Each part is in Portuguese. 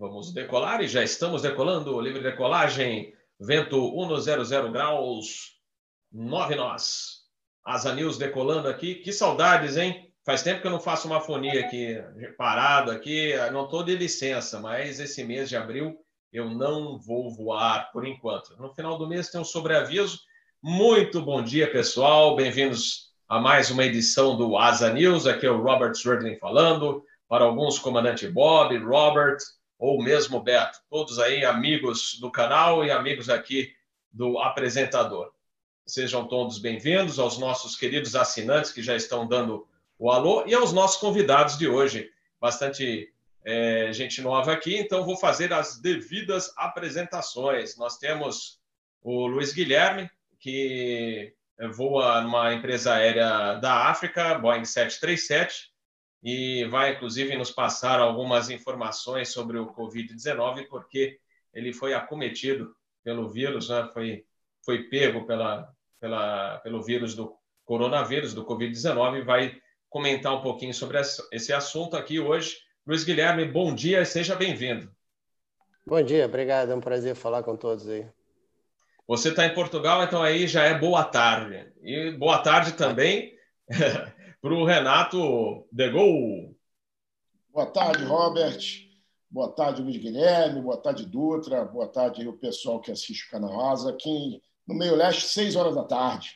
Vamos decolar e já estamos decolando. Livre decolagem, vento 100 graus, 9 nós. Asa News decolando aqui. Que saudades, hein? Faz tempo que eu não faço uma fonia aqui, parado aqui. Não estou de licença, mas esse mês de abril eu não vou voar por enquanto. No final do mês tem um sobreaviso. Muito bom dia, pessoal. Bem-vindos a mais uma edição do Asa News. Aqui é o Robert Swerdling falando. Para alguns, comandante Bob, Robert, ou mesmo Beto, todos aí amigos do canal e amigos aqui do apresentador. Sejam todos bem-vindos aos nossos queridos assinantes que já estão dando o alô e aos nossos convidados de hoje. Bastante é, gente nova aqui, então vou fazer as devidas apresentações. Nós temos o Luiz Guilherme, que voa numa empresa aérea da África, Boeing 737, e vai, inclusive, nos passar algumas informações sobre o Covid-19, porque ele foi acometido pelo vírus, né? foi, foi pego pela, pela, pelo vírus do coronavírus, do Covid-19, e vai comentar um pouquinho sobre esse assunto aqui hoje. Luiz Guilherme, bom dia e seja bem-vindo. Bom dia, obrigado, é um prazer falar com todos aí. Você está em Portugal, então aí já é boa tarde. E boa tarde também para o Renato Degol. Boa tarde, Robert. Boa tarde, Luiz Guilherme. Boa tarde, Dutra. Boa tarde o pessoal que assiste o canal Asa. Aqui no Meio Leste, 6 horas da tarde.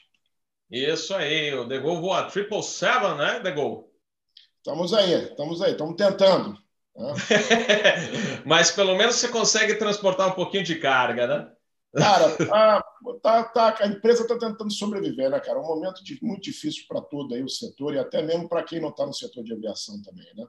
Isso aí, o Degol voa triple seven, né, Degol? Estamos aí, estamos aí, estamos tentando. Né? Mas pelo menos você consegue transportar um pouquinho de carga, né? Cara, tá, tá, tá, a empresa está tentando sobreviver, né, cara? É um momento de, muito difícil para todo aí o setor e até mesmo para quem não está no setor de aviação também, né?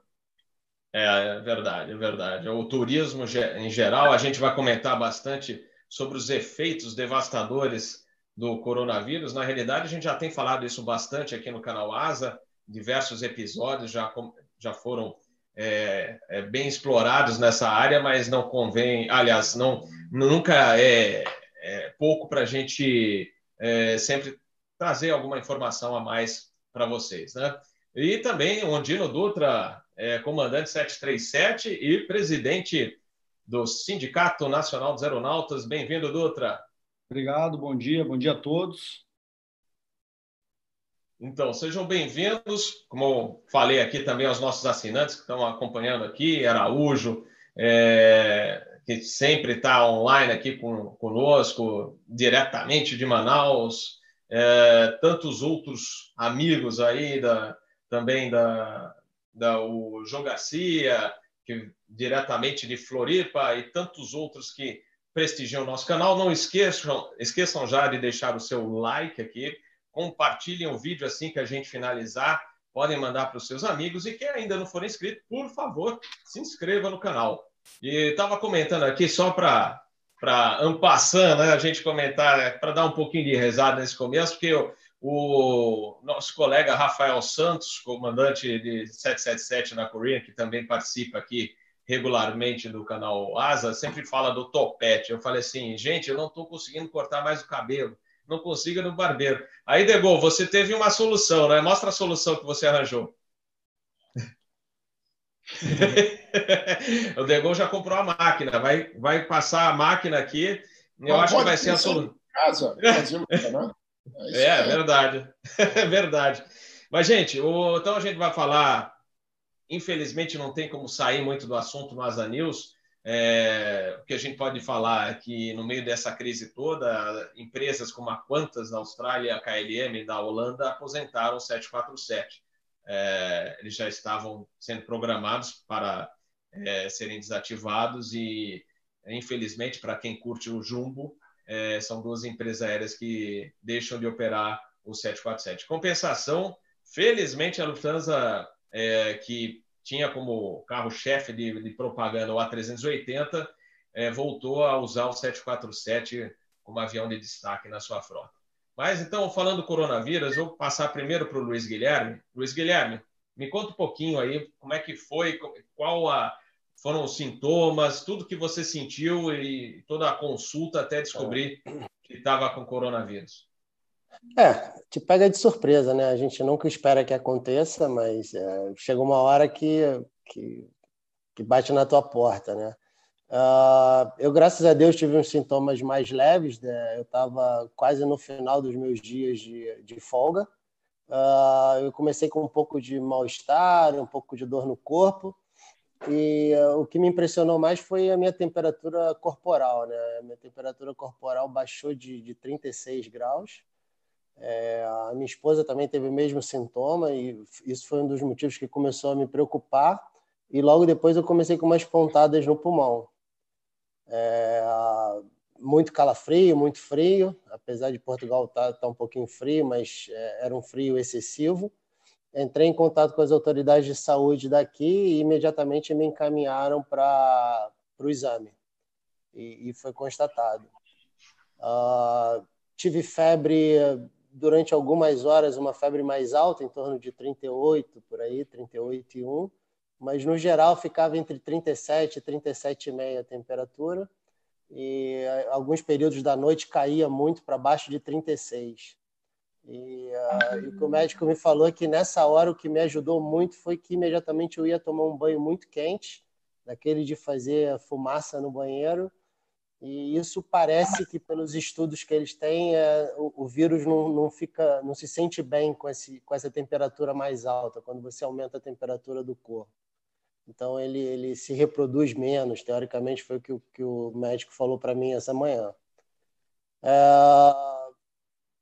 É, é verdade, é verdade. O turismo em geral, a gente vai comentar bastante sobre os efeitos devastadores do coronavírus. Na realidade, a gente já tem falado isso bastante aqui no canal Asa, diversos episódios já, já foram é, é, bem explorados nessa área, mas não convém, aliás, não, nunca é, é pouco para a gente é, sempre trazer alguma informação a mais para vocês. Né? E também Ondino Dutra, é, comandante 737 e presidente do Sindicato Nacional dos Aeronautas. Bem-vindo, Dutra. Obrigado, bom dia, bom dia a todos. Então, sejam bem-vindos. Como falei aqui também aos nossos assinantes que estão acompanhando aqui, Araújo, é, que sempre está online aqui com, conosco, diretamente de Manaus, é, tantos outros amigos aí, da, também da, da o João Garcia, que diretamente de Floripa, e tantos outros que prestigiam o nosso canal. Não esqueçam, esqueçam já de deixar o seu like aqui compartilhem o vídeo assim que a gente finalizar. Podem mandar para os seus amigos. E quem ainda não for inscrito, por favor, se inscreva no canal. E estava comentando aqui só para para ampassando, né, a gente comentar, né, para dar um pouquinho de rezada nesse começo, porque o, o, nosso colega Rafael Santos, comandante de 777 na Coreia, que também participa aqui regularmente do canal Asa, sempre fala do topete. Eu falei assim, gente, eu não estou conseguindo cortar mais o cabelo não consiga no barbeiro. Aí, Degol, você teve uma solução, né? Mostra a solução que você arranjou. o Degol já comprou a máquina, vai, vai passar a máquina aqui. Eu não, acho que vai ser a solução. Casa, né? É, é verdade. É verdade. Mas, gente, o... então a gente vai falar. Infelizmente, não tem como sair muito do assunto no Asa News é, o que a gente pode falar é que, no meio dessa crise toda, empresas como a Qantas da Austrália, a KLM da Holanda aposentaram o 747. É, eles já estavam sendo programados para é, serem desativados e, infelizmente, para quem curte o Jumbo, é, são duas empresas aéreas que deixam de operar o 747. Compensação, felizmente, a Lufthansa, é, que tinha como carro-chefe de, de, propaganda o A380, é, voltou a usar o 747 como avião de destaque na sua frota. Mas então, falando do coronavírus, vou passar primeiro para o Luiz Guilherme. Luiz Guilherme, me conta um pouquinho aí como é que foi, qual a, foram os sintomas, tudo que você sentiu e toda a consulta até descobrir que estava com coronavírus. É, te pega de surpresa, né? A gente nunca espera que aconteça, mas é, chega uma hora que, que, que, bate na tua porta, né? Uh, eu, graças a Deus, tive uns sintomas mais leves. Né? Eu estava quase no final dos meus dias de, de folga. Uh, eu comecei com um pouco de mal-estar, um pouco de dor no corpo. E uh, o que me impressionou mais foi a minha temperatura corporal. Né? A minha temperatura corporal baixou de, de 36 graus. É, a minha esposa também teve o mesmo sintoma, e isso foi um dos motivos que começou a me preocupar. E logo depois eu comecei com umas pontadas no pulmão. É, muito calafrio, muito frio, apesar de Portugal estar tá, tá um pouquinho frio, mas é, era um frio excessivo. Entrei em contato com as autoridades de saúde daqui e imediatamente me encaminharam para o exame e, e, foi constatado. Uh, tive febre durante algumas horas, uma febre mais alta, em torno de 38 por aí, 38,1 mas no geral ficava entre 37 e 37,5 a temperatura, e eh, alguns períodos da noite caía muito para baixo de 36. E, uh, e o que o médico me falou é que nessa hora o que me ajudou muito foi que imediatamente eu ia tomar um banho muito quente, daquele de fazer fumaça no banheiro, e isso parece que pelos estudos que eles têm é, o, o, vírus não, não fica não se sente bem com esse com essa temperatura mais alta quando você aumenta a temperatura do corpo então ele, ele se reproduz menos, teoricamente foi o que, que o médico falou para mim essa manhã. É...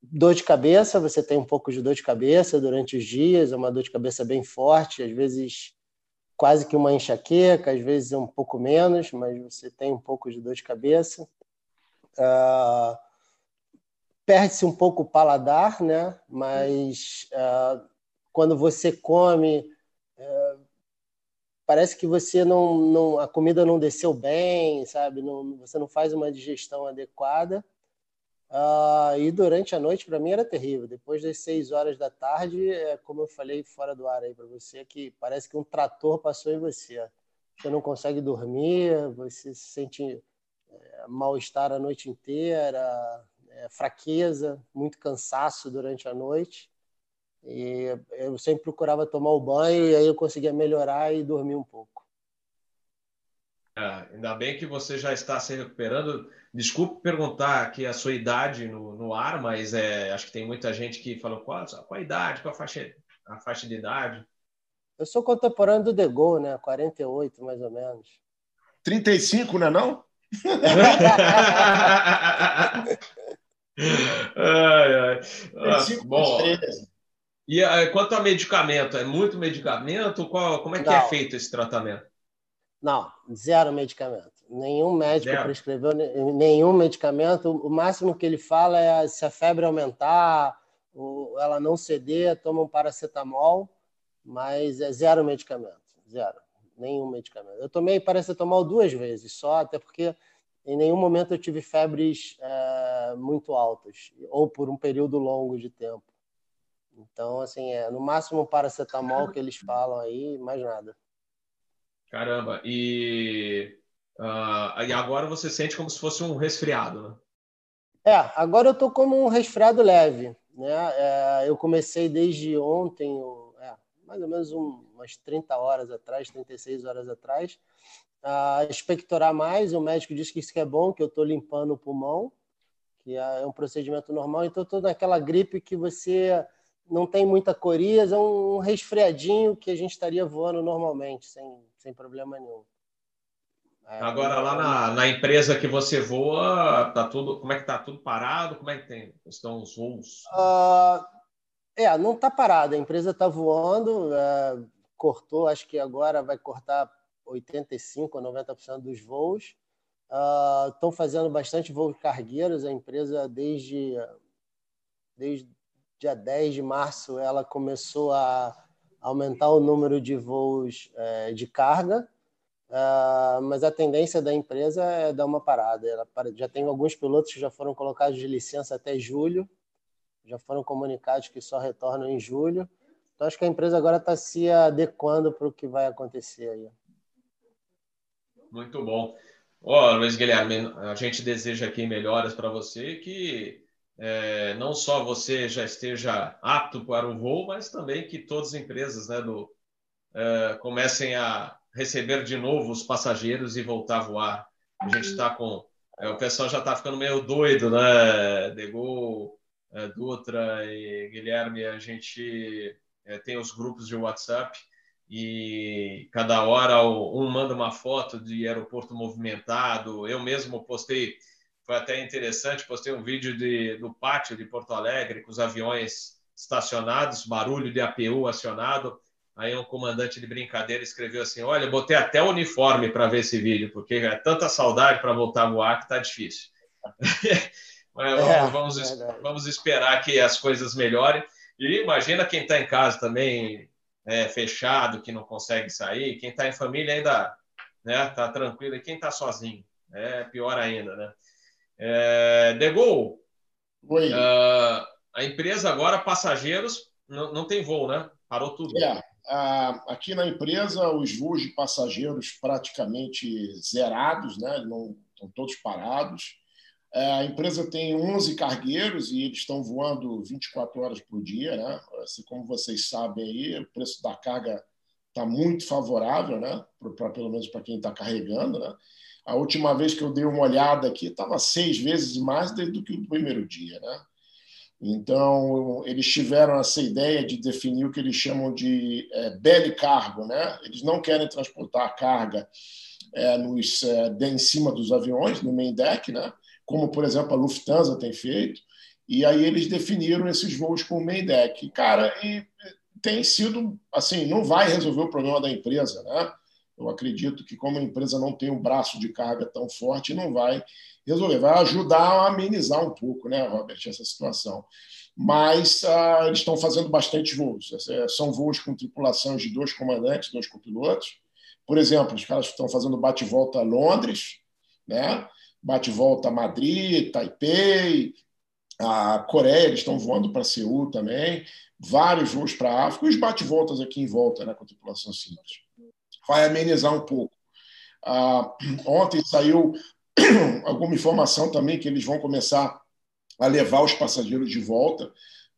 Dor de cabeça, você tem um pouco de dor de cabeça durante os dias, é uma dor de cabeça bem forte, às vezes quase que uma enxaqueca, às vezes um pouco menos, mas você tem um pouco de dor de cabeça. É... Perde-se um pouco o paladar, né? mas é... quando você come parece que você não, não a comida não desceu bem, sabe? Não, você não faz uma digestão adequada. Uh, e durante a noite, para mim, era terrível. Depois das seis horas da tarde, é como eu falei fora do ar aí para você, que parece que um trator passou em você. Você não consegue dormir, você se sente é, mal-estar a noite inteira, é, fraqueza, muito cansaço durante a noite. E eu sempre procurava tomar o banho e aí eu conseguia melhorar e dormir um pouco. É, ainda bem que você já está se recuperando. Desculpe perguntar aqui a sua idade no, no ar, mas é, acho que tem muita gente que falou qual, qual a idade, qual a faixa, a faixa de idade. Eu sou contemporâneo do De Gaulle, né? 48, mais ou menos. 35, não é não? ai, ai. Ah, bom, e uh, quanto a medicamento, é muito medicamento? Qual, como é que é Não. é feito esse tratamento? Não, zero medicamento. Nenhum médico zero. prescreveu nenhum medicamento. O máximo que ele fala é se a febre aumentar, ou ela não ceder, toma um paracetamol, mas é zero medicamento. Zero. Nenhum medicamento. Eu tomei paracetamol duas vezes só, até porque em nenhum momento eu tive febres é, muito altas, ou por um período longo de tempo. Então, assim, é no máximo paracetamol que eles falam aí, mais nada. Caramba, e, uh, e agora você sente como se fosse um resfriado, né? É, agora eu tô como um resfriado leve, né? É, eu comecei desde ontem, é, mais ou menos um, umas 30 horas atrás, 36 horas atrás, a expectorar mais. O médico disse que isso é bom, que eu estou limpando o pulmão, que é, é um procedimento normal. Então, estou naquela gripe que você não tem muita coriza, é um resfriadinho que a gente estaria voando normalmente, sem, sem problema nenhum. É, Agora, lá na, na, empresa que você voa, tá tudo, como é que tá tudo parado? Como é que tem, estão os voos? Uh, é, não está parado. A empresa está voando, uh, cortou, acho que agora vai cortar 85% ou 90% dos voos. Estão uh, fazendo bastante voos cargueiros. A empresa, desde, desde dia 10 de março, ela começou a aumentar o número de voos é, de carga, uh, mas a tendência da empresa é dar uma parada. Ela já tem alguns pilotos que já foram colocados de licença até julho, já foram comunicados que só retornam em julho. Então, acho que a empresa agora está se adequando para o que vai acontecer aí. Muito bom. Ó, oh, Luiz Guilherme, a gente deseja aqui melhoras para você que é, não só você já esteja apto para o voo, mas também que todas as empresas né, do, é, comecem a receber de novo os passageiros e voltar a voar a gente está com. É, o pessoal já está ficando meio doido, né? Degol, é, Dutra e Guilherme, a gente é, tem os grupos de WhatsApp e cada hora um manda uma foto de aeroporto movimentado. Eu mesmo postei, foi até interessante, postei um vídeo de, do pátio de Porto Alegre com os aviões estacionados, barulho de APU acionado. Aí um comandante de brincadeira escreveu assim: Olha, botei até o uniforme para ver esse vídeo, porque é tanta saudade para voltar a voar que tá difícil. Mas é, vamos, é vamos esperar que as coisas melhorem. E imagina quem está em casa também, é, fechado, que não consegue sair, quem está em família ainda né, tá tranquilo, e quem está sozinho, é pior ainda, né? É, De Gaulle, Oi. Uh, a empresa agora, passageiros, não, não tem voo, né? Parou tudo. É, aqui na empresa, os voos de passageiros praticamente zerados, né? Não, estão todos parados. É, a empresa tem 11 cargueiros e eles estão voando 24 horas por dia, né? Assim, como vocês sabem aí, o preço da carga está muito favorável, né? Pra, pelo menos para quem está carregando, né? A última vez que eu dei uma olhada aqui estava seis vezes mais do que o primeiro dia, né? Então eles tiveram essa ideia de definir o que eles chamam de é, belly cargo, né? Eles não querem transportar carga é, nos é, em cima dos aviões no main deck, né? como, por exemplo, a Lufthansa tem feito, e aí eles definiram esses voos com o main deck. Cara, e tem sido, assim, não vai resolver o problema da empresa, né? Eu acredito que, como a empresa não tem um braço de carga tão forte, não vai resolver. Vai ajudar a amenizar um pouco, né, Robert, essa situação. Mas uh, eles estão fazendo bastante voos. É, são voos com tripulações de dois comandantes, dois copilotos. Por exemplo, os caras estão fazendo bate-volta a Londres, né? bate-volta a Madrid, Taipei, a Coreia, eles estão voando para Seul também, vários voos para a África, os bate-voltas aqui em volta, né, com a tripulação simples. Vai amenizar um pouco. Ah, ontem saiu alguma informação também que eles vão começar a levar os passageiros de volta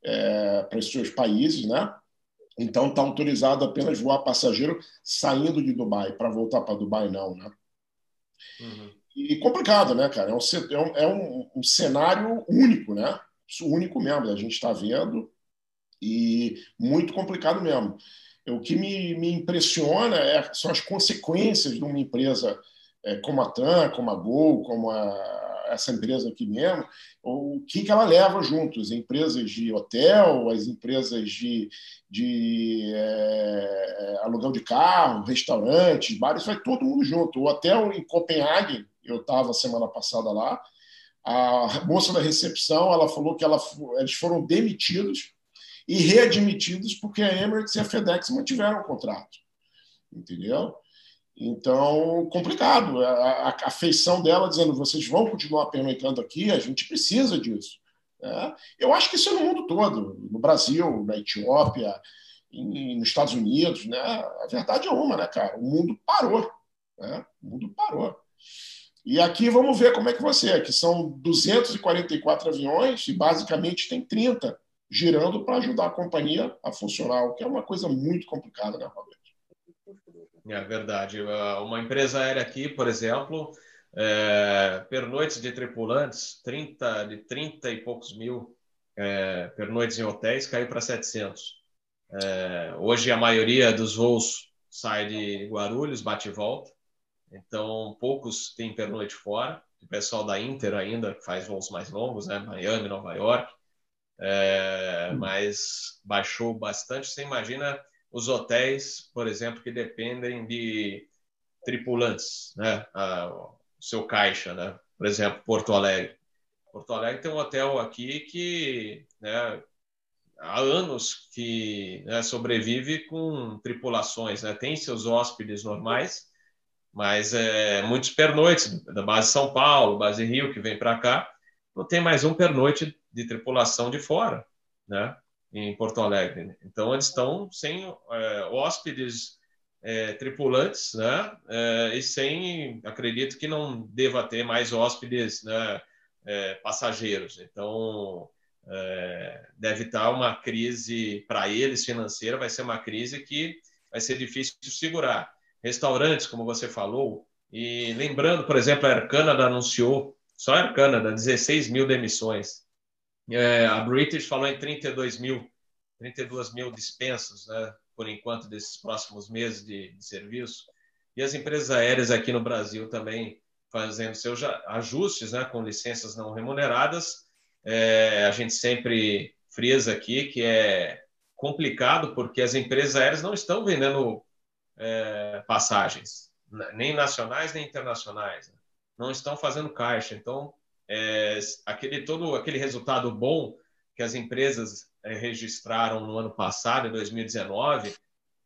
é, para os seus países, né? Então está autorizado apenas voar passageiro saindo de Dubai, para voltar para Dubai não, né? Uhum e complicado, né, cara? É um, é um, é um, um cenário único, né? Único mesmo, a gente está vendo, e muito complicado mesmo. O que me, me impressiona é, são as consequências de uma empresa é, como a TAM, como a Gol, como a, essa empresa aqui mesmo, o que, que ela leva junto? As empresas de hotel, as empresas de, de é, aluguel de carro, restaurantes, bares, vai todo mundo junto. O hotel em Copenhague, eu estava semana passada lá. A moça da recepção ela falou que ela, eles foram demitidos e readmitidos porque a Emirates e a FedEx mantiveram o contrato. Entendeu? Então, complicado. A, a, feição dela dizendo vocês vão continuar pernoitando aqui, a gente precisa disso. É, eu acho que isso é no mundo todo, no Brasil, na Etiópia, em, nos Estados Unidos. Né? A verdade é uma, né, cara? O mundo parou. Né? O mundo parou. E aqui vamos ver como é que vai ser, que são 244 aviões e basicamente tem 30 girando para ajudar a companhia a funcionar, o que é uma coisa muito complicada, né, Roberto? É verdade. Uma empresa aérea aqui, por exemplo, é, pernoites de tripulantes, 30, de 30 e poucos mil é, pernoites em hotéis, caiu para 700. É, hoje a maioria dos voos sai de Guarulhos, bate e volta. Então, poucos têm pernoite fora. O pessoal da Inter ainda faz voos mais longos, né? Miami, Nova York. É, mas baixou bastante. Você imagina os hotéis, por exemplo, que dependem de tripulantes, né? Ah, o seu caixa, né? Por exemplo, Porto Alegre. Porto Alegre tem um hotel aqui que né, há anos que né, sobrevive com tripulações, né? Tem seus hóspedes normais, mas é, muitos pernoites da base São Paulo, base Rio, que vem para cá, não tem mais um pernoite de tripulação de fora, né? Em Porto Alegre. Então, eles estão sem é, hóspedes é, tripulantes, né? É, e sem, acredito que não deva ter mais hóspedes né, é, passageiros. Então, é, deve estar uma crise para eles financeira, vai ser uma crise que vai ser difícil de segurar. Restaurantes, como você falou, E lembrando, por exemplo, a Air Canada anunciou, só a Air Canada, 16 mil demissões. É, a British falou em 32 mil, 32 mil dispensos, né, por enquanto, desses próximos meses de, de serviço. E as empresas aéreas aqui no Brasil também fazendo seus ajustes, né, com licenças não remuneradas. É, a gente sempre frisa aqui que é complicado porque as empresas aéreas não estão vendendo é, passagens, nem nacionais nem internacionais, né? não estão fazendo caixa. Então, é, aquele todo aquele resultado bom que as empresas é, registraram no ano passado, em 2019,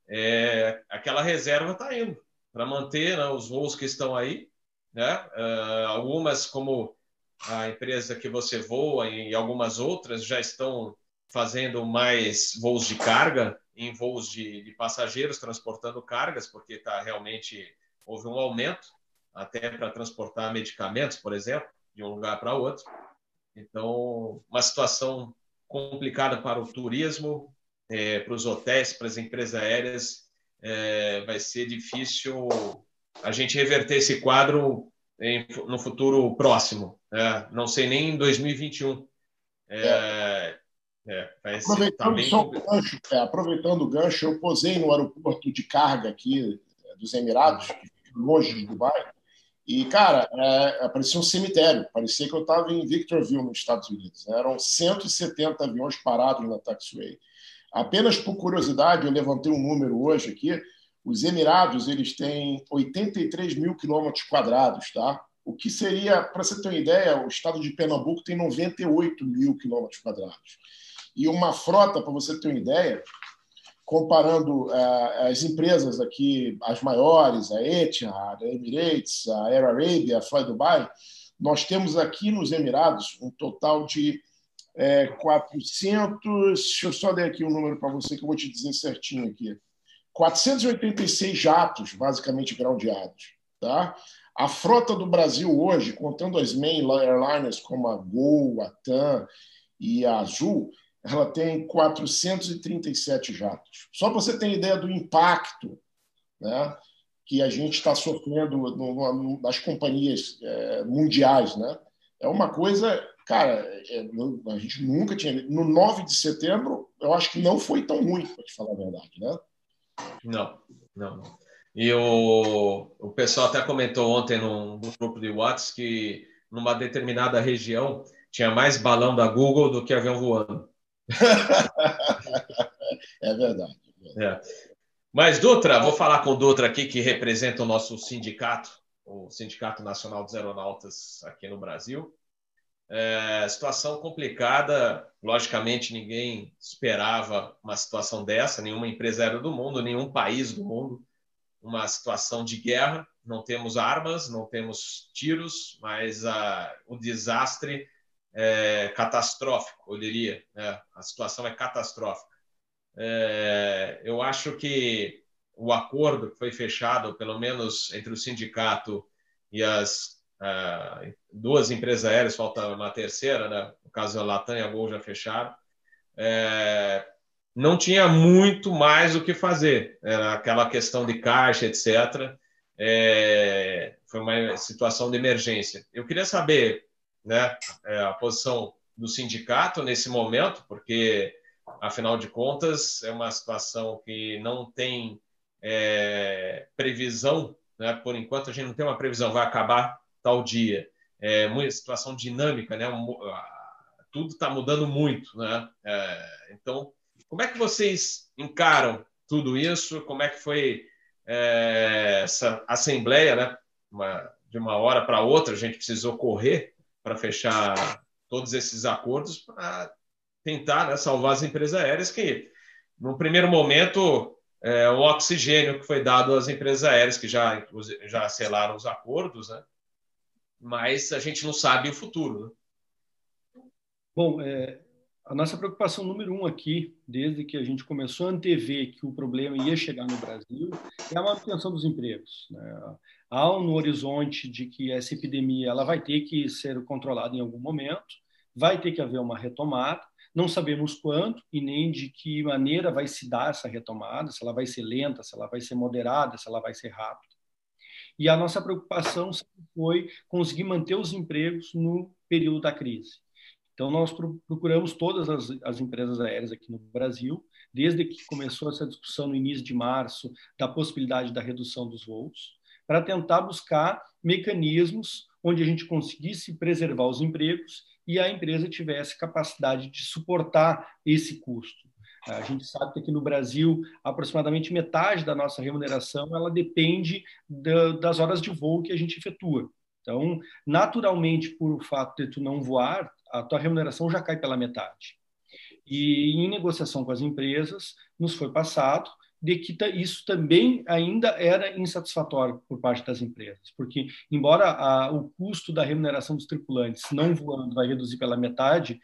é, aquela reserva está indo para manter né, os voos que estão aí, né? Uh, algumas como a empresa que você voa e algumas outras já estão fazendo mais voos de carga em voos de, de passageiros transportando cargas, porque tá realmente houve um aumento até para transportar medicamentos, por exemplo, de um lugar para outro. Então, uma situação complicada para o turismo, é, para os hotéis, para as empresas aéreas, é, vai ser difícil a gente reverter esse quadro em, no futuro próximo. É, não sei nem em 2021. É, é. É, aproveitando, tá o gancho, é, aproveitando o gancho, eu posei no aeroporto de carga aqui é, dos Emirados, longe de Dubai, e, cara, é, parecia um cemitério. Parecia que eu estava em Victorville, nos Estados Unidos. Eram 170 aviões parados na taxiway. Apenas por curiosidade, eu levantei um número hoje aqui. Os Emirados eles têm 83 mil quilômetros quadrados, tá? O que seria, para você ter uma ideia, o estado de Pernambuco tem 98 mil quilômetros quadrados e uma frota, para você ter uma ideia, comparando uh, as empresas aqui, as maiores, a Etihad, a Emirates, a Air Arabia, a Fly Dubai, nós temos aqui nos Emirados um total de é, 400. Deixa eu só ler aqui um número para você que eu vou te dizer certinho aqui. 486 jatos, basicamente groundeados. Tá? A frota do Brasil hoje, contando as main airliners como a Gol, a TAM e a Azul, ela tem 437 jatos. Só para você ter ideia do impacto né, que a gente está sofrendo no, no, nas companhias é, mundiais. Né? É uma coisa, cara, é, a gente nunca tinha. No 9 de setembro, eu acho que não foi tão ruim, para te falar a verdade. Né? Não, não. E o, o pessoal até comentou ontem num, num grupo de WhatsApp que numa determinada região tinha mais balão da Google do que avião voando. É verdade. É. Mas, Dutra, vou falar com o Dutra aqui, que representa o nosso sindicato, o Sindicato Nacional dos Aeronautas aqui no Brasil. É, situação complicada, logicamente ninguém esperava uma situação dessa, nenhuma empresa aérea do mundo, nenhum país do mundo, uma situação de guerra. Não temos armas, não temos tiros, mas a, o desastre é, catastrófico, eu diria. Né? A situação é catastrófica. É, eu acho que o acordo que foi fechado, pelo menos entre o sindicato e as duas empresas aéreas, falta uma terceira, né? no caso a Latam e a Gol já fecharam, é, não tinha muito mais o que fazer. Era aquela questão de caixa, etc. É, foi uma situação de emergência. Eu queria saber né, é, a posição do sindicato nesse momento, porque, afinal de contas, é uma situação que não tem é, previsão, né, por enquanto a gente não tem uma previsão, vai acabar tal dia. É uma situação dinâmica, né, tudo está mudando muito. Né? É, então, como é que vocês encaram tudo isso? Como é que foi é, essa assembleia, né? Uma, de uma hora para outra, a gente precisou correr para fechar todos esses acordos para tentar né, salvar as empresas aéreas que, no primeiro momento, é, o oxigênio que foi dado às empresas aéreas que já, já selaram os acordos, né? mas a gente não sabe o futuro. Né? Bom, é, a nossa preocupação número um aqui, desde que a gente começou a antever que o problema ia chegar no Brasil, é a manutenção dos empregos. Né? há no horizonte de que essa epidemia ela vai ter que ser controlada em algum momento, vai ter que haver uma retomada, não sabemos quanto e nem de que maneira vai se dar essa retomada, se ela vai ser lenta, se ela vai ser moderada, se ela vai ser rápida. e a nossa preocupação foi conseguir manter os empregos no período da crise. Então, nós procuramos todas as, as, empresas aéreas aqui no Brasil, desde que começou essa discussão no início de março da possibilidade da redução dos voos, para tentar buscar mecanismos onde a gente conseguisse preservar os empregos e a empresa tivesse capacidade de suportar esse custo. A gente sabe que aqui no Brasil, aproximadamente metade da nossa remuneração ela depende das horas de voo que a gente efetua. Então, naturalmente, por o fato de tu não voar, a tua remuneração já cai pela metade. E em negociação com as empresas, nos foi passado de que isso também ainda era insatisfatório por parte das empresas, porque embora a, o custo da remuneração dos tripulantes não voando vai reduzir pela metade,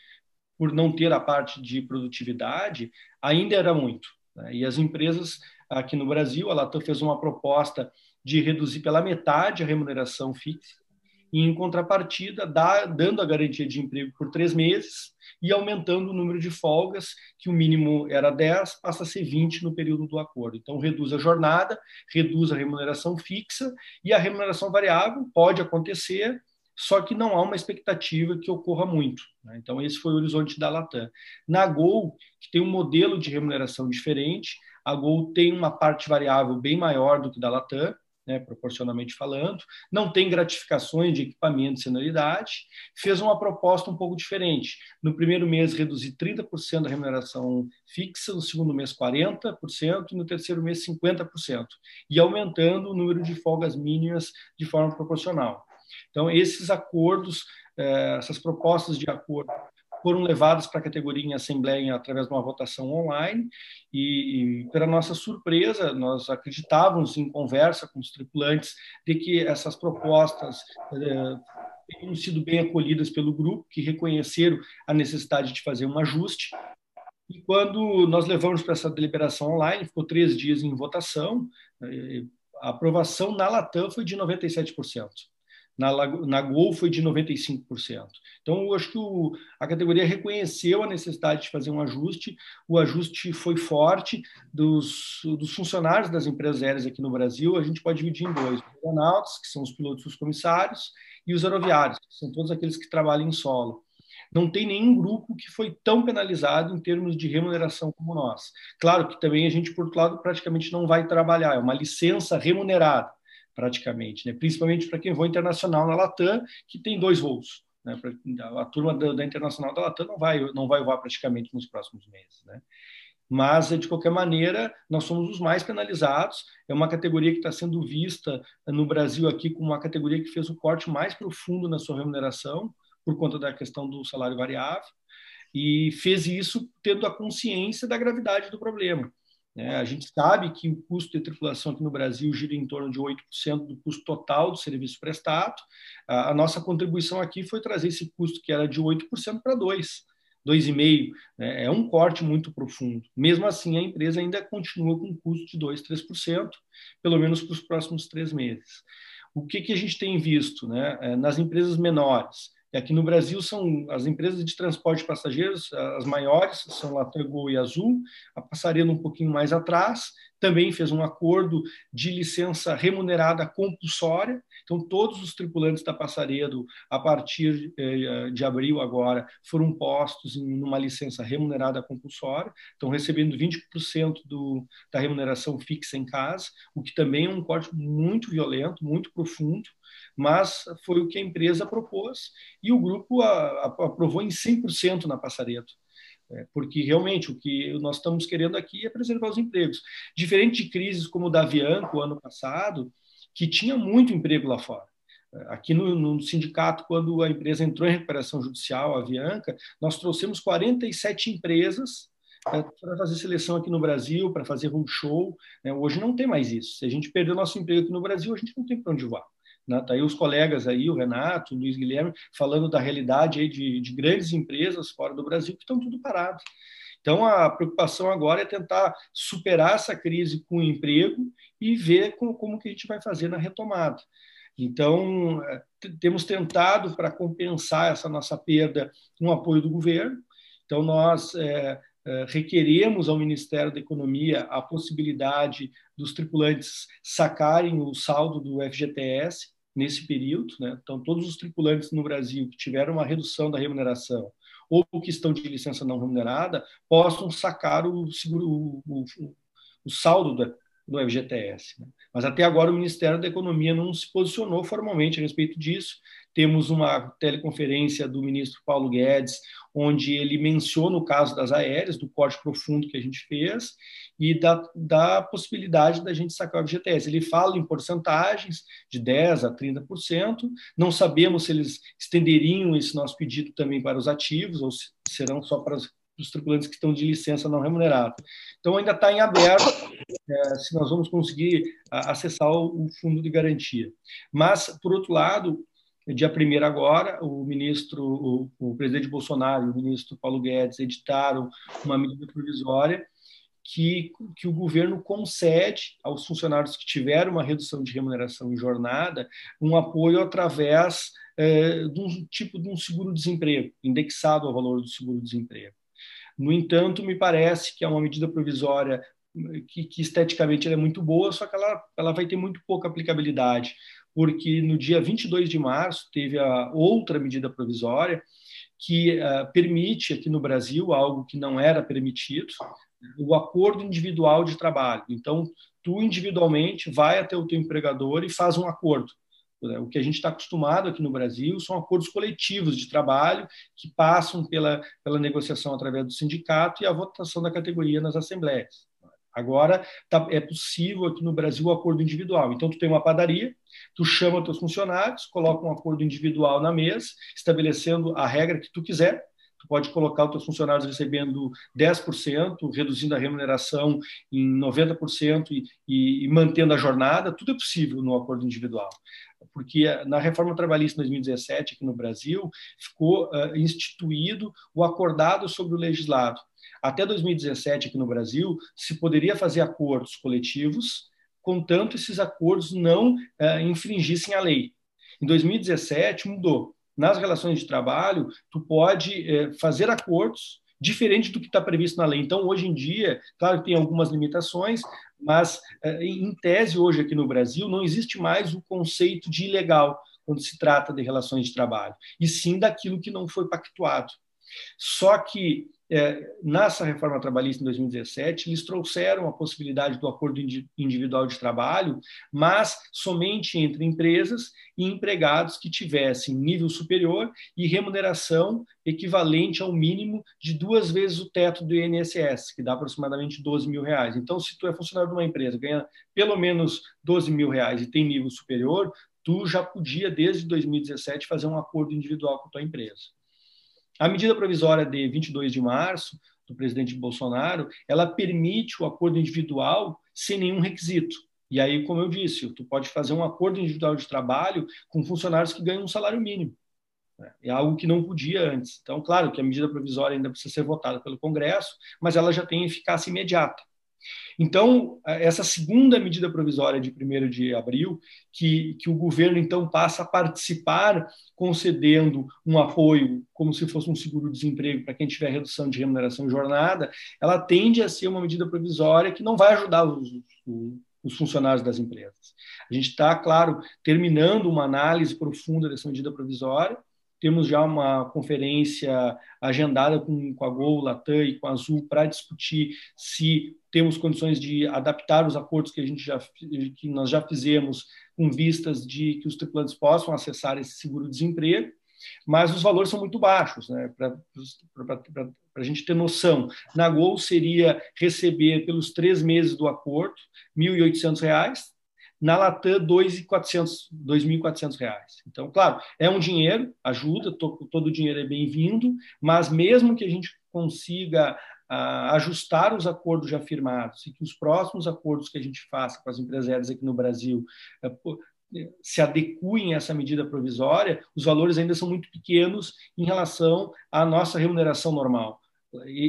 por não ter a parte de produtividade, ainda era muito. Né? E as empresas aqui no Brasil, a Latam fez uma proposta de reduzir pela metade a remuneração fixa, e em contrapartida, dá, dando a garantia de emprego por três meses e aumentando o número de folgas, que o mínimo era 10, passa a ser 20 no período do acordo. Então, reduz a jornada, reduz a remuneração fixa e a remuneração variável pode acontecer, só que não há uma expectativa que ocorra muito. Né? Então, esse foi o horizonte da Latam. Na Gol, que tem um modelo de remuneração diferente, a Gol tem uma parte variável bem maior do que da Latam, né, proporcionalmente falando, não tem gratificações de equipamento e senioridade, fez uma proposta um pouco diferente. No primeiro mês, reduzir 30% da remuneração fixa, no segundo mês, 40%, e no terceiro mês, 50%, e aumentando o número de folgas mínimas de forma proporcional. Então, esses acordos, eh, essas propostas de acordo foram levados para a categoria em assembleia através de uma votação online e, e, para nossa surpresa, nós acreditávamos em conversa com os tripulantes de que essas propostas eh, sido bem acolhidas pelo grupo, que reconheceram a necessidade de fazer um ajuste. E quando nós levamos para essa deliberação online, ficou três dias em votação, eh, a aprovação na Latam foi de 97% na, na Gol foi de 95%. Então, eu acho que o, a categoria reconheceu a necessidade de fazer um ajuste, o ajuste foi forte dos, dos funcionários das empresas aéreas aqui no Brasil, a gente pode dividir em dois, os aeronautas, que são os pilotos e os comissários, e os aeroviários, que são todos aqueles que trabalham em solo. Não tem nenhum grupo que foi tão penalizado em termos de remuneração como nós. Claro que também a gente, por outro lado, praticamente não vai trabalhar, é uma licença remunerada praticamente, né? principalmente para quem voa internacional na Latam, que tem dois voos. Né? A turma da, da, internacional da Latam não vai, não vai voar praticamente nos próximos meses. Né? Mas, de qualquer maneira, nós somos os mais penalizados. É uma categoria que está sendo vista no Brasil aqui como uma categoria que fez o corte mais profundo na sua remuneração, por conta da questão do salário variável, e fez isso tendo a consciência da gravidade do problema. Né? A gente sabe que o custo de tripulação aqui no Brasil gira em torno de 8% do custo total do serviço prestado. A, nossa contribuição aqui foi trazer esse custo que era de 8% para 2%. 2,5%, né? é um corte muito profundo. Mesmo assim, a empresa ainda continua com um custo de 2%, 3%, pelo menos para os próximos três meses. O que, que a gente tem visto né? É, nas empresas menores? Aqui no Brasil são as empresas de transporte de passageiros, as maiores são Latam, Gol e Azul, a Passarela um pouquinho mais atrás, também fez um acordo de licença remunerada compulsória. Então, todos os tripulantes da Passaredo, a partir eh, de abril agora, foram postos em uma licença remunerada compulsória, estão recebendo 20% do, da remuneração fixa em casa, o que também é um corte muito violento, muito profundo, mas foi o que a empresa propôs e o grupo aprovou em 100% na Passaredo. É, porque realmente o que nós estamos querendo aqui é preservar os empregos. Diferente de crises como o da Avianco, ano passado, que tinha muito emprego lá fora. É, aqui no, no, sindicato, quando a empresa entrou em recuperação judicial, a Avianca, nós trouxemos 47 empresas é, para fazer seleção aqui no Brasil, para fazer roadshow. Né? Hoje não tem mais isso. Se a gente perdeu nosso emprego aqui no Brasil, a gente não tem para onde voar. Né? Tá aí os colegas aí, o Renato, o Luiz Guilherme, falando da realidade aí de, de grandes empresas fora do Brasil que estão tudo parado. Então, a preocupação agora é tentar superar essa crise com o emprego e ver como, como que a gente vai fazer na retomada. Então, é, temos tentado, para compensar essa nossa perda, um apoio do governo. Então, nós é, requeremos ao Ministério da Economia a possibilidade dos tripulantes sacarem o saldo do FGTS nesse período. Né? Então, todos os tripulantes no Brasil que tiveram uma redução da remuneração ou que estão de licença não remunerada possam sacar o, seguro, o, o, o saldo do, do FGTS. Né? Mas até agora o Ministério da Economia não se posicionou formalmente a respeito disso. Temos uma teleconferência do ministro Paulo Guedes, onde ele menciona o caso das aéreas, do corte profundo que a gente fez, e da, da possibilidade da gente sacar o FGTS. Ele fala em porcentagens de 10% a 30%, não sabemos se eles estenderiam esse nosso pedido também para os ativos, ou se serão só para os, os tripulantes que estão de licença não remunerada. Então, ainda está em aberto é, se nós vamos conseguir acessar o, o fundo de garantia. Mas, por outro lado, dia 1 agora, o ministro, o, o, presidente Bolsonaro e o ministro Paulo Guedes editaram uma medida provisória que, que o governo concede aos funcionários que tiveram uma redução de remuneração em jornada um apoio através é, de um tipo de um seguro-desemprego, indexado ao valor do seguro-desemprego. No entanto, me parece que é uma medida provisória que, que esteticamente é muito boa, só que ela, ela vai ter muito pouca aplicabilidade, porque no dia 22 de março teve a outra medida provisória que uh, permite aqui no Brasil algo que não era permitido, o acordo individual de trabalho. Então, tu individualmente vai até o teu empregador e faz um acordo. O que a gente está acostumado aqui no Brasil são acordos coletivos de trabalho que passam pela, pela negociação através do sindicato e a votação da categoria nas assembleias. Agora tá, é possível aqui no Brasil o acordo individual. Então, tu tem uma padaria, tu chama teus funcionários, coloca um acordo individual na mesa, estabelecendo a regra que tu quiser. Tu pode colocar os teus funcionários recebendo 10%, reduzindo a remuneração em 90% e, e, e mantendo a jornada. Tudo é possível no acordo individual porque na reforma trabalhista de 2017 aqui no Brasil ficou uh, instituído o acordado sobre o legislado. Até 2017, aqui no Brasil, se poderia fazer acordos coletivos, contanto esses acordos não uh, infringissem a lei. Em 2017, mudou. Nas relações de trabalho, tu pode uh, fazer acordos diferente do que está previsto na lei. Então, hoje em dia, claro que tem algumas limitações, mas, uh, em tese, hoje aqui no Brasil, não existe mais o conceito de ilegal quando se trata de relações de trabalho, e sim daquilo que não foi pactuado. Só que é, nessa reforma trabalhista em 2017, eles trouxeram a possibilidade do acordo individual de trabalho, mas somente entre empresas e empregados que tivessem nível superior e remuneração equivalente ao mínimo de duas vezes o teto do INSS, que dá aproximadamente 12 mil reais. Então, se tu é funcionário de uma empresa, ganha pelo menos 12 mil reais e tem nível superior, tu já podia, desde 2017, fazer um acordo individual com a tua empresa. A medida provisória de 22 de março do presidente Bolsonaro, ela permite o acordo individual sem nenhum requisito. E aí, como eu disse, tu pode fazer um acordo individual de trabalho com funcionários que ganham um salário mínimo. É algo que não podia antes. Então, claro que a medida provisória ainda precisa ser votada pelo Congresso, mas ela já tem eficácia imediata. Então, essa segunda medida provisória de 1 de abril, que, que o governo então passa a participar, concedendo um apoio, como se fosse um seguro-desemprego para quem tiver redução de remuneração e jornada, ela tende a ser uma medida provisória que não vai ajudar os, os funcionários das empresas. A gente está, claro, terminando uma análise profunda dessa medida provisória, temos já uma conferência agendada com, com a Gol, Latam e com a Azul para discutir se temos condições de adaptar os acordos que a gente já que nós já fizemos com vistas de que os tripulantes possam acessar esse seguro-desemprego, mas os valores são muito baixos, né? Para a gente ter noção, na Gol seria receber pelos três meses do acordo R$ 1.800, na Latam, 2.400 reais. Então, claro, é um dinheiro, ajuda, todo, o dinheiro é bem-vindo, mas mesmo que a gente consiga uh, ajustar os acordos já firmados e que os próximos acordos que a gente faça com as empresas aqui no Brasil uh, se adequem a essa medida provisória, os valores ainda são muito pequenos em relação à nossa remuneração normal.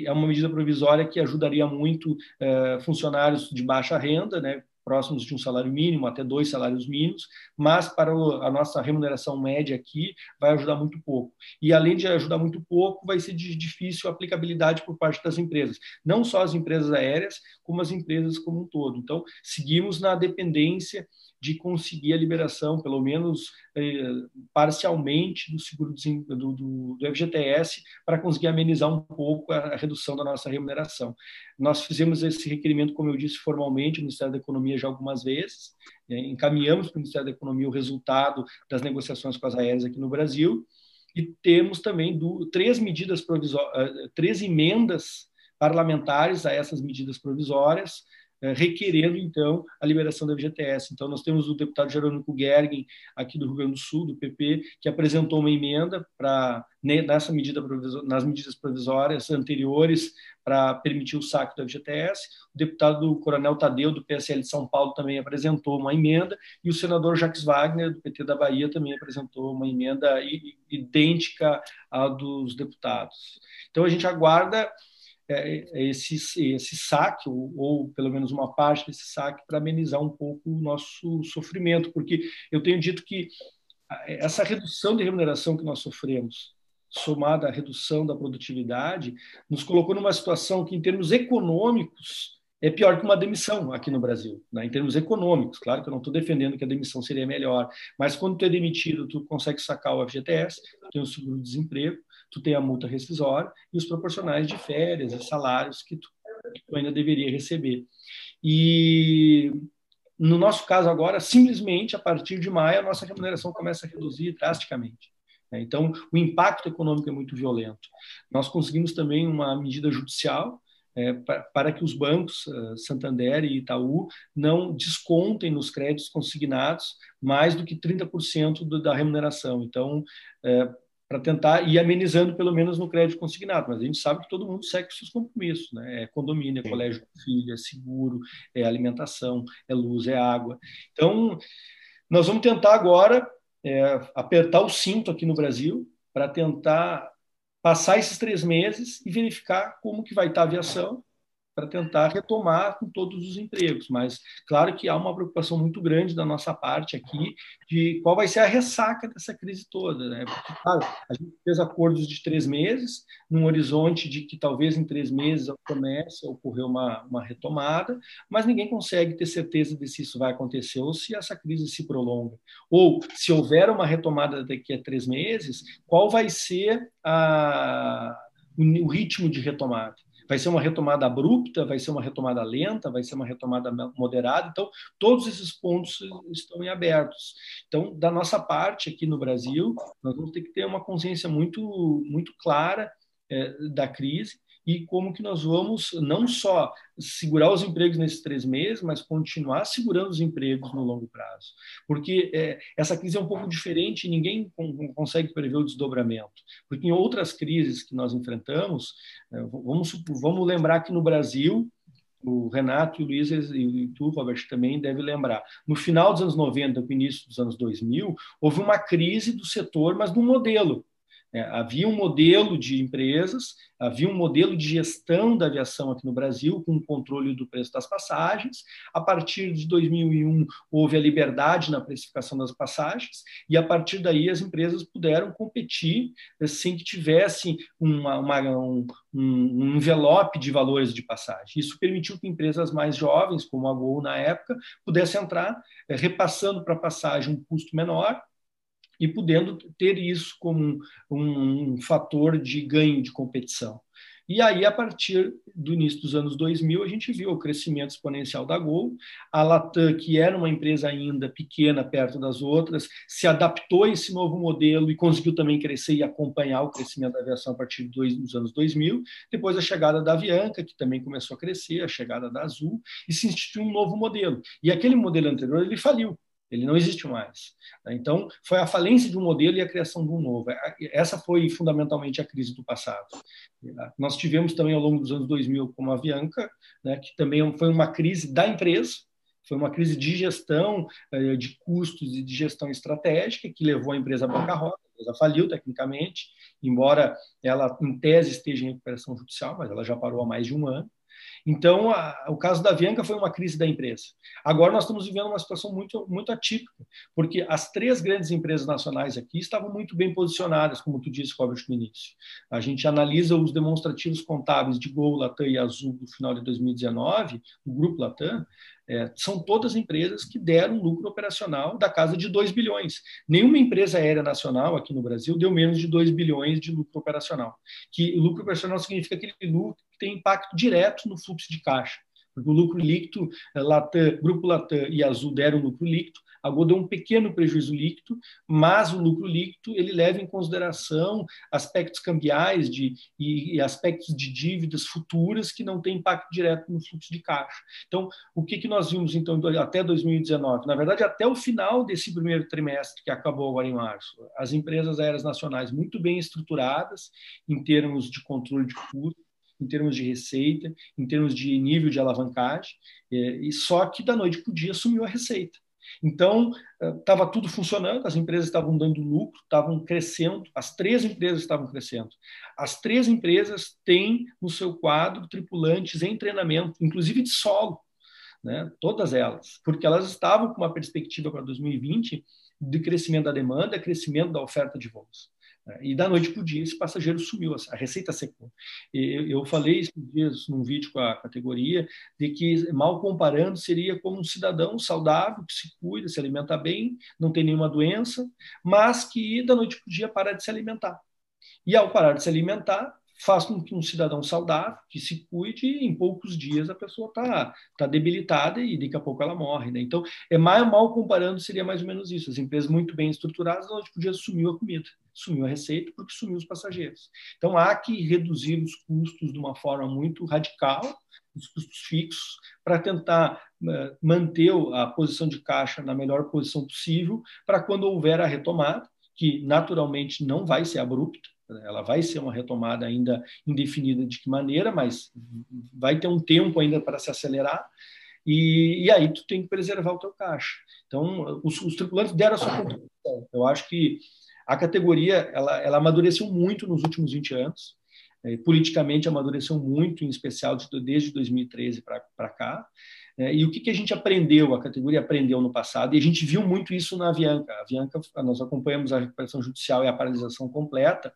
É uma medida provisória que ajudaria muito uh, funcionários de baixa renda, né, próximos de um salário mínimo, até dois salários mínimos, mas para a nossa remuneração média aqui vai ajudar muito pouco. E além de ajudar muito pouco, vai ser de difícil aplicabilidade por parte das empresas, não só as empresas aéreas, como as empresas como um todo. Então, seguimos na dependência de conseguir a liberação, pelo menos eh, parcialmente, do seguro do, do, do, FGTS para conseguir amenizar um pouco a, a, redução da nossa remuneração. Nós fizemos esse requerimento, como eu disse, formalmente no Ministério da Economia já algumas vezes, eh, encaminhamos para o Ministério da Economia o resultado das negociações com as aéreas aqui no Brasil e temos também do, três medidas provisórias, eh, três emendas parlamentares a essas medidas provisórias, requerendo, então, a liberação da FGTS. Então, nós temos o deputado Jerônimo Gergen, aqui do Rio Grande do Sul, do PP, que apresentou uma emenda para, nessa medida nas medidas provisórias anteriores, para permitir o saque da FGTS. O deputado Coronel Tadeu, do PSL de São Paulo, também apresentou uma emenda, e o senador Jacques Wagner, do PT da Bahia, também apresentou uma emenda idêntica à dos deputados. Então, a gente aguarda esse, esse saque, ou, ou, pelo menos uma parte desse saque, para amenizar um pouco o nosso sofrimento, porque eu tenho dito que essa redução de remuneração que nós sofremos, somada à redução da produtividade, nos colocou numa situação que, em termos econômicos, é pior que uma demissão aqui no Brasil, né? em termos econômicos. Claro que eu não estou defendendo que a demissão seria melhor, mas quando tu é demitido, tu consegue sacar o FGTS, tu tem o seguro-desemprego, tu tem a multa rescisória e os proporcionais de férias e salários que tu, que tu ainda deveria receber. E no nosso caso agora, simplesmente a partir de maio, a nossa remuneração começa a reduzir drasticamente. Né? Então, o impacto econômico é muito violento. Nós conseguimos também uma medida judicial é, para que os bancos, uh, Santander e Itaú, não descontem nos créditos consignados mais do que 30% do, da remuneração. Então, é, para tentar ir amenizando pelo menos no crédito consignado, mas a gente sabe que todo mundo segue seus compromissos, né? É condomínio, é colégio com filho, é seguro, é alimentação, é luz, é água. Então, nós vamos tentar agora é, apertar o cinto aqui no Brasil para tentar passar esses três meses e verificar como que vai estar a aviação para tentar retomar com todos os empregos. Mas, claro que há uma preocupação muito grande da nossa parte aqui de qual vai ser a ressaca dessa crise toda. Né? Porque, claro, a gente fez acordos de três meses, num horizonte de que talvez em três meses comece a ocorrer uma, uma retomada, mas ninguém consegue ter certeza de se isso vai acontecer ou se essa crise se prolonga. Ou, se houver uma retomada daqui a três meses, qual vai ser a, o ritmo de retomada? Vai ser uma retomada abrupta, vai ser uma retomada lenta, vai ser uma retomada moderada. Então, todos esses pontos estão em abertos. Então, da nossa parte aqui no Brasil, nós vamos ter que ter uma consciência muito, muito clara é, da crise e como que nós vamos não só segurar os empregos nesses três meses, mas continuar segurando os empregos no longo prazo. Porque é, essa crise é um pouco diferente, ninguém consegue prever o desdobramento. Porque em outras crises que nós enfrentamos, é, vamos, vamos lembrar que no Brasil, o Renato e o Luiz e tu, Robert, também deve lembrar. No final dos anos 90, no início dos anos 2000, houve uma crise do setor, mas no modelo. É, havia um modelo de empresas, havia um modelo de gestão da aviação aqui no Brasil, com o controle do preço das passagens. A partir de 2001, houve a liberdade na precificação das passagens, e a partir daí as empresas puderam competir é, sem que tivesse uma, uma, um, um envelope de valores de passagem. Isso permitiu que empresas mais jovens, como a Gol na época, pudessem entrar é, repassando para a passagem um custo menor e podendo ter isso como um, um, fator de ganho de competição. E aí, a partir do início dos anos 2000, a gente viu o crescimento exponencial da Gol. A Latam, que era uma empresa ainda pequena perto das outras, se adaptou a esse novo modelo e conseguiu também crescer e acompanhar o crescimento da aviação a partir dos anos 2000. Depois, a chegada da Avianca, que também começou a crescer, a chegada da Azul, e se instituiu um novo modelo. E aquele modelo anterior, ele faliu. Ele não existe mais. Então, foi a falência de um modelo e a criação de um novo. Essa foi fundamentalmente a crise do passado. Nós tivemos também ao longo dos anos 2000 como a Avianca, né, que também foi uma crise da empresa, foi uma crise de gestão eh, de custos e de gestão estratégica que levou a empresa à bancarrota. A empresa faliu tecnicamente, embora ela, em tese, esteja em recuperação judicial, mas ela já parou há mais de um ano. Então, a, o caso da Avianca foi uma crise da empresa. Agora nós estamos vivendo uma situação muito, muito atípica, porque as três grandes empresas nacionais aqui estavam muito bem posicionadas, como tu disse, Robert, no início. A gente analisa os demonstrativos contábeis de Gol, Latam e Azul do final de 2019, do grupo Latam, é, são todas empresas que deram lucro operacional da casa de 2 bilhões. Nenhuma empresa aérea nacional aqui no Brasil deu menos de 2 bilhões de lucro operacional. Que lucro operacional significa aquele lucro que tem impacto direto no fluxo de caixa. Porque o lucro líquido, é, Latam, Grupo Latam e Azul deram lucro líquido, a Gol deu um pequeno prejuízo líquido, mas o lucro líquido ele leva em consideração aspectos cambiais de, e aspectos de dívidas futuras que não têm impacto direto no fluxo de caixa. Então, o que, que nós vimos então até 2019? Na verdade, até o final desse primeiro trimestre que acabou agora em março, as empresas aéreas nacionais muito bem estruturadas em termos de controle de custos, em termos de receita, em termos de nível de alavancagem, é, e só que da noite para o dia sumiu a receita. Então, estava eh, tudo funcionando, as empresas estavam dando lucro, estavam crescendo, as três empresas estavam crescendo. As três empresas têm no seu quadro tripulantes em treinamento, inclusive de solo, né? todas elas, porque elas estavam com uma perspectiva para 2020 de crescimento da demanda, crescimento da oferta de voos. Né? E da noite para o dia, esse passageiro sumiu, a receita secou. Eu falei esses dias num vídeo com a categoria de que, mal comparando, seria como um cidadão saudável, que se cuida, se alimenta bem, não tem nenhuma doença, mas que da noite para o dia para de se alimentar. E ao parar de se alimentar, faz com que um cidadão saudável, que se cuide, em poucos dias a pessoa está tá debilitada e daqui a pouco ela morre. Né? Então, é mais mal comparando, seria mais ou menos isso. As empresas muito bem estruturadas, onde podia sumiu a comida, sumiu a receita, porque sumiu os passageiros. Então, há que reduzir os custos de uma forma muito radical, os custos fixos, para tentar uh, manter a posição de caixa na melhor posição possível, para quando houver a retomada, que naturalmente não vai ser abrupta, ela vai ser uma retomada ainda indefinida de que maneira, mas vai ter um tempo ainda para se acelerar. E, e aí tu tem que preservar o teu caixa. Então, os, os tripulantes deram a sua contribuição. Eu acho que a categoria ela, ela amadureceu muito nos últimos 20 anos. É, politicamente amadureceu muito, em especial desde 2013 para cá. É, e o que, que a gente aprendeu, a categoria aprendeu no passado, e a gente viu muito isso na Avianca. A Avianca, nós acompanhamos a recuperação judicial e a paralisação completa,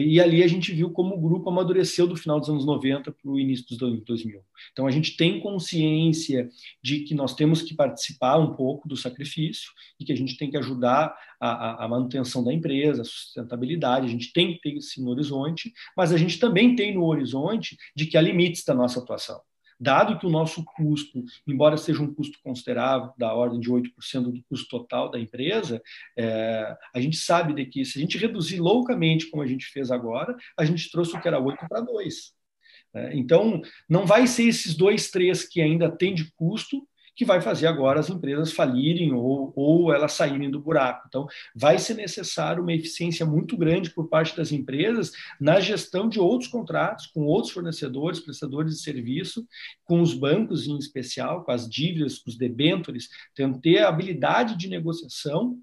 e ali a gente viu como o grupo amadureceu do final dos anos 90 para o início dos anos 2000. Então a gente tem consciência de que nós temos que participar um pouco do sacrifício e que a gente tem que ajudar a, a, manutenção da empresa, a sustentabilidade, a gente tem que ter isso no horizonte, mas a gente também tem no horizonte de que há limites da nossa atuação dado que o nosso custo, embora seja um custo considerável, da ordem de 8% do custo total da empresa, é, a gente sabe de que se a gente reduzir loucamente, como a gente fez agora, a gente trouxe o que era 8 para 2. É, então, não vai ser esses dois, três que ainda tem de custo que vai fazer agora as empresas falirem ou, ou elas saírem do buraco. Então, vai ser necessário uma eficiência muito grande por parte das empresas na gestão de outros contratos com outros fornecedores, prestadores de serviço, com os bancos em especial, com as dívidas, com os debentures, ter a habilidade de negociação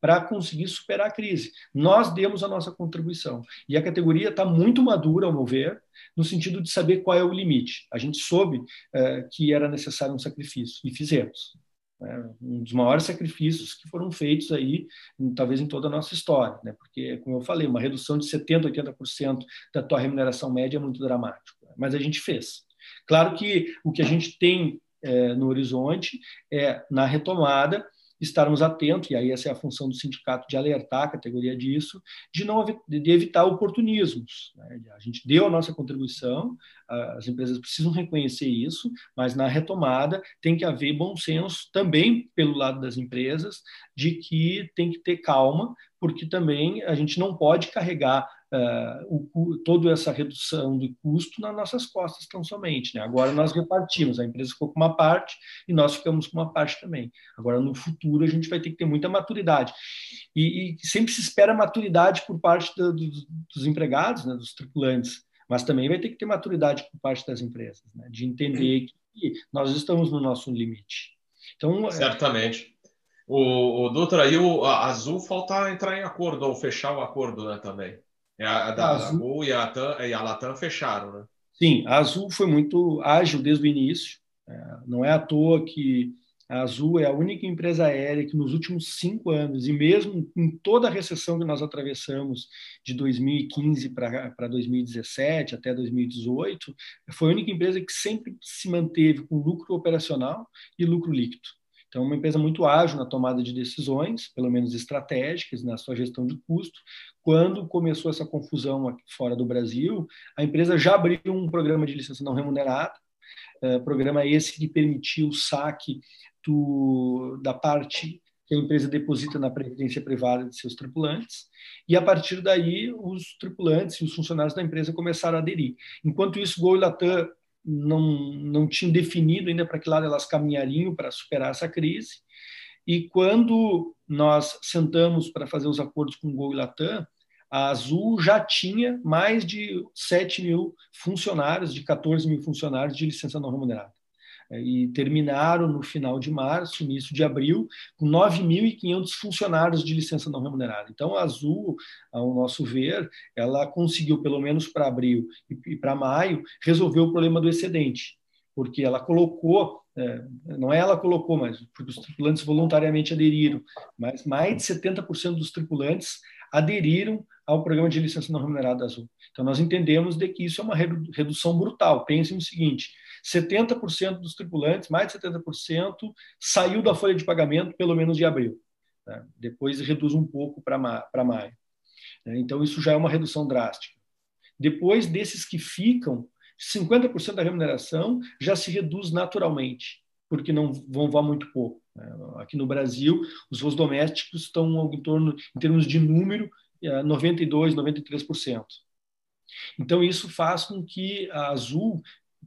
para conseguir superar a crise. Nós demos a nossa contribuição. E a categoria está muito madura, ao meu ver, no sentido de saber qual é o limite. A gente soube é, que era necessário um sacrifício e fizemos. Né? Um dos maiores sacrifícios que foram feitos aí, talvez em toda a nossa história, né? porque, como eu falei, uma redução de 70%, 80% da tua remuneração média é muito dramático, né? mas a gente fez. Claro que o que a gente tem é, no horizonte é, na retomada, estarmos atentos, e aí essa é a função do sindicato de alertar a categoria disso, de não de evitar oportunismos. Né? A gente deu a nossa contribuição, as empresas precisam reconhecer isso, mas na retomada tem que haver bom senso também pelo lado das empresas de que tem que ter calma, porque também a gente não pode carregar uh, o, toda essa redução de custo nas nossas costas tão somente. Né? Agora nós repartimos, a empresa ficou com uma parte e nós ficamos com uma parte também. Agora, no futuro, a gente vai ter que ter muita maturidade. E, e sempre se espera maturidade por parte do, do, dos empregados, né, dos tripulantes, mas também vai ter que ter maturidade por parte das empresas, né, de entender que nós estamos no nosso limite. Então, é Certamente. O, o Dutra, aí o Azul falta entrar em acordo ou fechar o acordo né, também. É a, a da Azul e a, TAM, e a Latam fecharam, né? Sim, a Azul foi muito ágil desde o início. É, não é à toa que a Azul é a única empresa aérea que nos últimos cinco anos, e mesmo em toda a recessão que nós atravessamos de 2015 para 2017 até 2018, foi a única empresa que sempre se manteve com lucro operacional e lucro líquido. Então, é uma empresa muito ágil na tomada de decisões, pelo menos estratégicas, na sua gestão de custo. Quando começou essa confusão aqui fora do Brasil, a empresa já abriu um programa de licença não remunerada, é, programa esse que permitiu o saque do, da parte que a empresa deposita na previdência privada de seus tripulantes, e a partir daí os tripulantes e os funcionários da empresa começaram a aderir. Enquanto isso, Gol e Latam não, não tinham definido ainda para que lado elas caminhariam para superar essa crise, e quando nós sentamos para fazer os acordos com Gol e Latam, a Azul já tinha mais de 7 mil funcionários, de 14 mil funcionários de licença não remunerada. É, e terminaram no final de março, início de abril, com 9.500 funcionários de licença não remunerada. Então, a Azul, ao nosso ver, ela conseguiu, pelo menos para abril e para maio, resolver o problema do excedente, porque ela colocou é, não é ela colocou, mas porque os tripulantes voluntariamente aderiram, mas mais de 70% dos tripulantes aderiram ao programa de licença não remunerada da Azul. Então, nós entendemos de que isso é uma redução brutal. Pensem no seguinte, 70% dos tripulantes, mais de 70%, saiu da folha de pagamento pelo menos de abril. Né? Depois reduz um pouco para maio. Né? Então, isso já é uma redução drástica. Depois desses que ficam, 50% da remuneração já se reduz naturalmente, porque não vão voar muito pouco. Né? Aqui no Brasil, os voos domésticos estão em torno, em termos de número, 92%, é, 93%. Então, isso faz com que a Azul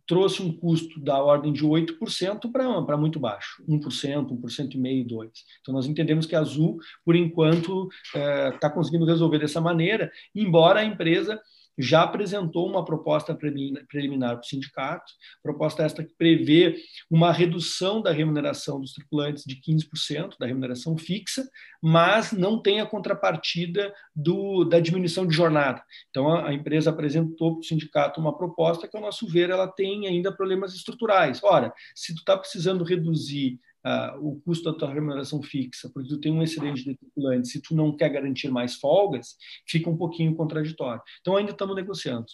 trouxe um custo da ordem de 8% para muito baixo, 1%, 1,5%, 2%. Então, nós entendemos que a Azul, por enquanto, está é, tá conseguindo resolver dessa maneira, embora a empresa já apresentou uma proposta preliminar para o sindicato, proposta esta que prevê uma redução da remuneração dos tripulantes de 15%, da remuneração fixa, mas não tem a contrapartida do, da diminuição de jornada. Então, a, a empresa apresentou para o sindicato uma proposta que, ao nosso ver, ela tem ainda problemas estruturais. Ora, se tu está precisando reduzir uh, o custo da tua remuneração fixa, porque tu tem um excedente de tripulantes, se tu não quer garantir mais folgas, fica um pouquinho contraditório. Então ainda estamos negociando.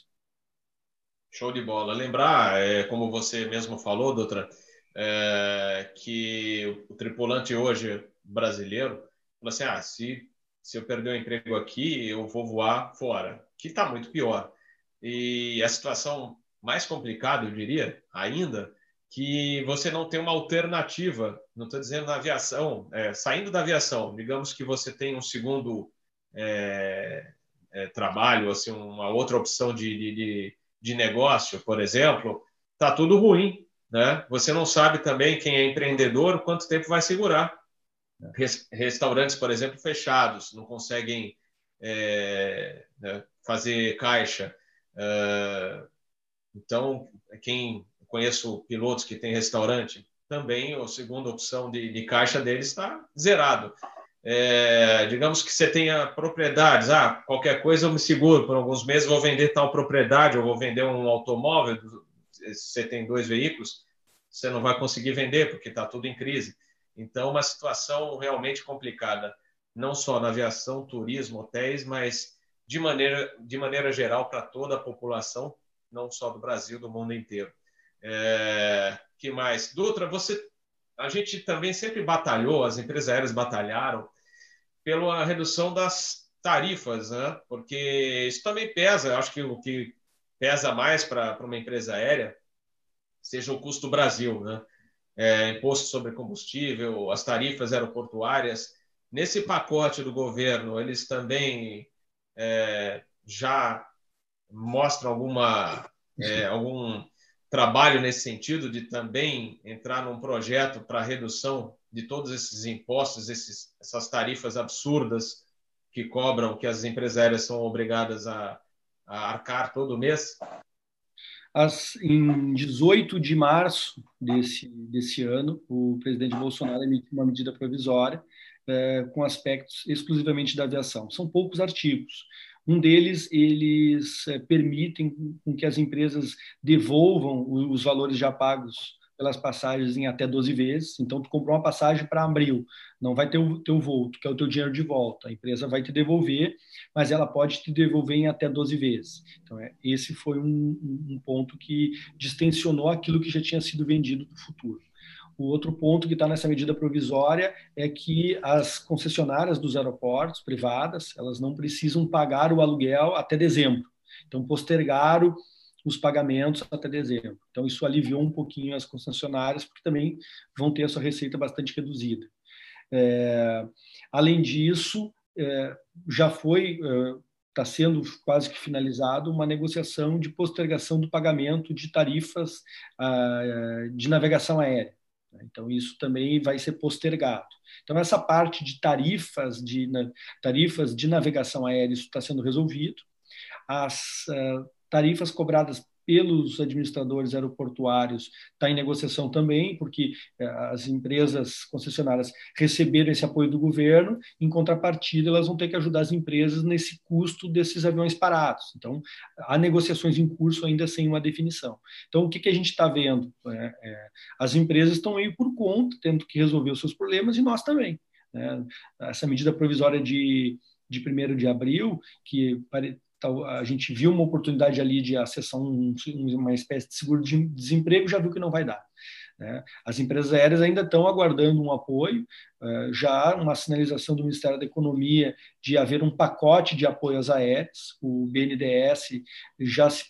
Show de bola. Lembrar, é, como você mesmo falou, doutora, é, que o tripulante hoje brasileiro falou assim: ah, se, se eu perder o emprego aqui, eu vou voar fora, que está muito pior. E a situação mais complicada, eu diria, ainda, que você não tem uma alternativa, não estou dizendo na aviação, é, saindo da aviação, digamos que você tem um segundo é, é, trabalho, assim, uma outra opção de, de, de negócio, por exemplo, está tudo ruim. Né? Você não sabe também quem é empreendedor quanto tempo vai segurar. Restaurantes, por exemplo, fechados, não conseguem é, né, fazer caixa. Uh, então, quem conheço pilotos que têm restaurante, também a segunda opção de, de caixa deles está zerado. É, digamos que você tenha propriedades, ah, qualquer coisa eu me seguro, por alguns meses vou vender tal propriedade, ou vou vender um automóvel, se você tem dois veículos, você não vai conseguir vender porque está tudo em crise. Então, uma situação realmente complicada, não só na aviação, turismo, hotéis, mas de maneira, de maneira geral para toda a população, não só do Brasil, do mundo inteiro. É, que mais? Dutra, você, a gente também sempre batalhou, as empresas aéreas batalharam pela redução das tarifas, né? porque isso também pesa. Acho que o que pesa mais para uma empresa aérea seja o custo Brasil, né? É, imposto sobre combustível, as tarifas aeroportuárias. Nesse pacote do governo, eles também é, já mostram alguma, é, algum trabalho nesse sentido de também entrar num projeto para redução de todos esses impostos, esses, essas tarifas absurdas que cobram, que as empresárias são obrigadas a, a arcar todo mês? As, em 18 de março desse, desse ano, o presidente Bolsonaro emitiu uma medida provisória é, com aspectos exclusivamente da aviação. São poucos artigos, Um deles, eles é, permitem que as empresas devolvam os valores já pagos pelas passagens em até 12 vezes. Então, tu comprou uma passagem para abril, não vai ter o teu voo, tu quer o teu dinheiro de volta. A empresa vai te devolver, mas ela pode te devolver em até 12 vezes. Então, é, esse foi um, um ponto que distensionou aquilo que já tinha sido vendido para o futuro. O outro ponto que está nessa medida provisória é que as concessionárias dos aeroportos privadas, elas não precisam pagar o aluguel até dezembro. Então, postergaram os pagamentos até dezembro. Então, isso aliviou um pouquinho as concessionárias, porque também vão ter a sua receita bastante reduzida. É, além disso, é, já foi, está é, sendo quase que finalizado uma negociação de postergação do pagamento de tarifas ah, de navegação aérea. Então, isso também vai ser postergado. Então, essa parte de tarifas de, tarifas de navegação aérea, isso está sendo resolvido. As uh, tarifas cobradas pelos administradores aeroportuários está em negociação também, porque eh, as empresas concessionárias receberam esse apoio do governo, em contrapartida, elas vão ter que ajudar as empresas nesse custo desses aviões parados. Então, há negociações em curso ainda sem uma definição. Então, o que, que a gente está vendo? É, é, as empresas estão aí por conta, tendo que resolver os seus problemas, e nós também. Né? Essa medida provisória de de 1 de abril, que a gente viu uma oportunidade ali de acessar um, uma espécie de seguro de desemprego, já viu que não vai dar. Né? As empresas aéreas ainda estão aguardando um apoio, já há uma sinalização do Ministério da Economia de haver um pacote de apoio às aéreas. O BNDES já se,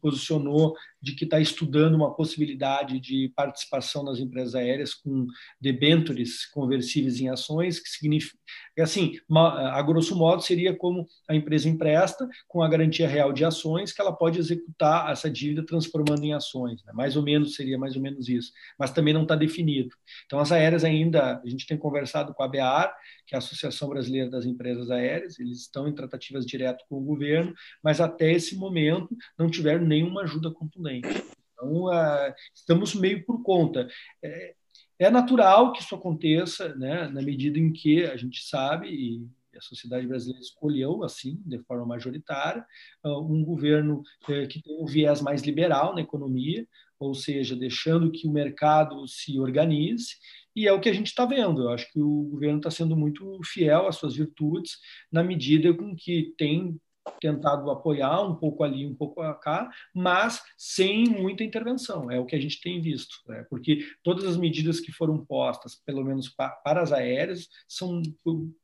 posicionou de que está estudando uma possibilidade de participação nas empresas aéreas com debentures conversíveis em ações, que significa, assim, a grosso modo seria como a empresa empresta com a garantia real de ações que ela pode executar essa dívida transformando em ações, né? mais ou menos seria mais ou menos isso, mas também não está definido. Então as aéreas ainda a gente tem conversado com a BEAR, que é a Associação Brasileira das Empresas Aéreas, eles estão em tratativas direto com o governo, mas até esse momento não tiveram nenhuma ajuda contundente. Então, uh, estamos meio por conta. É, é, natural que isso aconteça, né, na medida em que a gente sabe, e a sociedade brasileira escolheu, assim, de forma majoritária, uh, um governo uh, que tem um viés mais liberal na economia, ou seja, deixando que o mercado se organize e é o que a gente está vendo. Eu acho que o governo está sendo muito fiel às suas virtudes, na medida com que tem tentado apoiar um pouco ali, um pouco cá, mas sem muita intervenção. É o que a gente tem visto, né? porque todas as medidas que foram postas, pelo menos para as aéreas, são,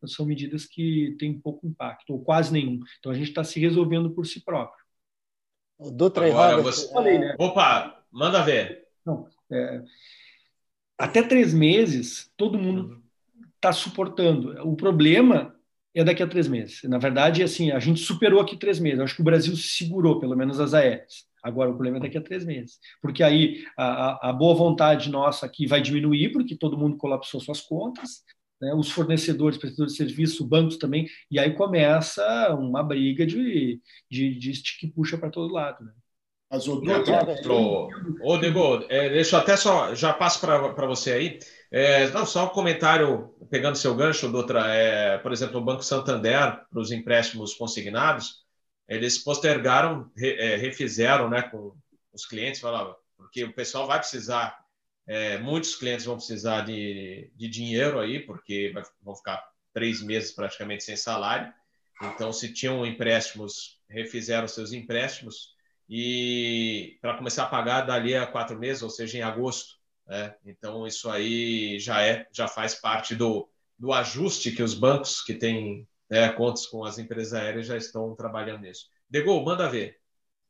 são medidas que têm pouco impacto, ou quase nenhum. Então a gente está se resolvendo por si próprio. Doutor Agora, você... Falei, né? Opa, manda ver. Não, é, até três meses, todo mundo está suportando. O problema é daqui a três meses. Na verdade, assim, a gente superou aqui três meses. acho que o Brasil segurou, pelo menos as aéreas. Agora, o problema é daqui a três meses. Porque aí a, a boa vontade nossa aqui vai diminuir, porque todo mundo colapsou suas contas. Né? Os fornecedores, prestadores de serviço, bancos também. E aí começa uma briga de, de, de stick puxa para todo lado. Né? Mas o Ô, Dego, é, deixa eu até só, já passo para você aí. É, não, só um comentário, pegando seu gancho, doutora. É, por exemplo, o Banco Santander, para os empréstimos consignados, eles postergaram, re, é, refizeram né, com os clientes, falava, porque o pessoal vai precisar, é, muitos clientes vão precisar de, de dinheiro aí, porque vai, vão ficar três meses praticamente sem salário. Então, se tinham empréstimos, refizeram seus empréstimos e para começar a pagar dali a quatro meses, ou seja, em agosto. Né? Então isso aí já é, já faz parte do, do ajuste que os bancos que têm né, contas com as empresas aéreas já estão trabalhando nisso. Degol, manda ver.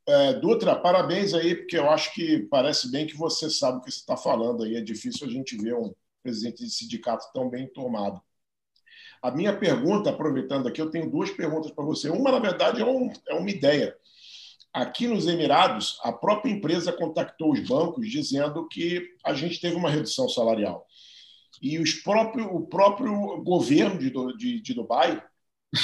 É, Dutra, parabéns aí, porque eu acho que parece bem que você sabe o que você está falando aí. É difícil a gente ver um presidente de sindicato tão bem tomado. A minha pergunta, aproveitando aqui, eu tenho duas perguntas para você. Uma, na verdade, é, um, é uma ideia. Aqui nos Emirados, a própria empresa contactou os bancos dizendo que a gente teve uma redução salarial. E os próprio, o próprio governo de, de, de Dubai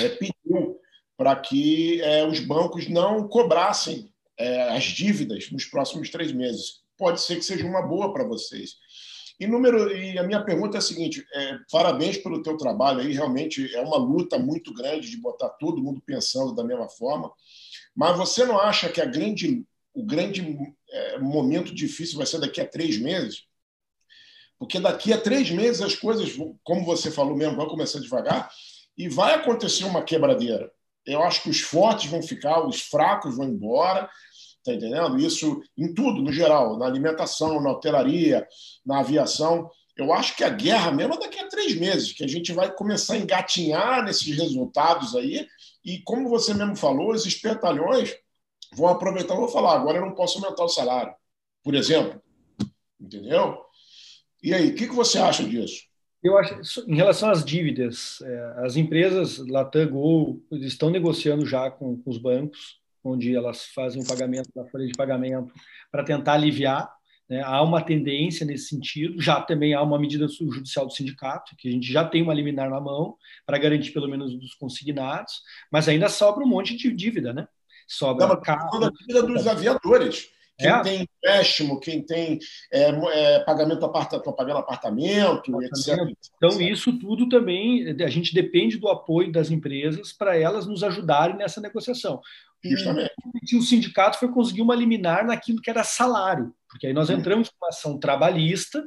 é, pediu para que é, os bancos não cobrassem é, as dívidas nos próximos três meses. Pode ser que seja uma boa para vocês. E, número, e a minha pergunta é a seguinte: é, parabéns pelo teu trabalho aí, realmente é uma luta muito grande de botar todo mundo pensando da mesma forma. Mas você não acha que grande, o grande é, momento difícil vai ser daqui a três meses? Porque daqui a três meses as coisas, como você falou mesmo, vão começar devagar e vai acontecer uma quebradeira. Eu acho que os fortes vão ficar, os fracos vão embora, tá entendendo? Isso em tudo, no geral, na alimentação, na hotelaria, na aviação. Eu acho que a guerra mesmo é daqui a três meses, que a gente vai começar a engatinhar nesses resultados aí. E como você mesmo falou, os espertalhões vão aproveitar, vou falar, agora eu não posso aumentar o salário, por exemplo. Entendeu? E aí, o que, que você acha disso? Eu acho, em relação às dívidas, é, as empresas Latam, Gol, estão negociando já com, com os bancos, onde elas fazem o pagamento da folha de pagamento para tentar aliviar. Né? Há uma tendência nesse sentido. Já também há uma medida judicial do sindicato, que a gente já tem uma liminar na mão para garantir pelo menos dos consignados, mas ainda sobra um monte de dívida, né? Sobra Não, carro, a dívida dos aviadores quem é. tem empréstimo, quem tem é, é, pagamento apartamento, pagando apartamento, apartamento, etc. Então, isso tudo também, a gente depende do apoio das empresas para elas nos ajudarem nessa negociação. Justamente. E o sindicato foi conseguir uma liminar naquilo que era salário, porque aí nós entramos com uma ação trabalhista,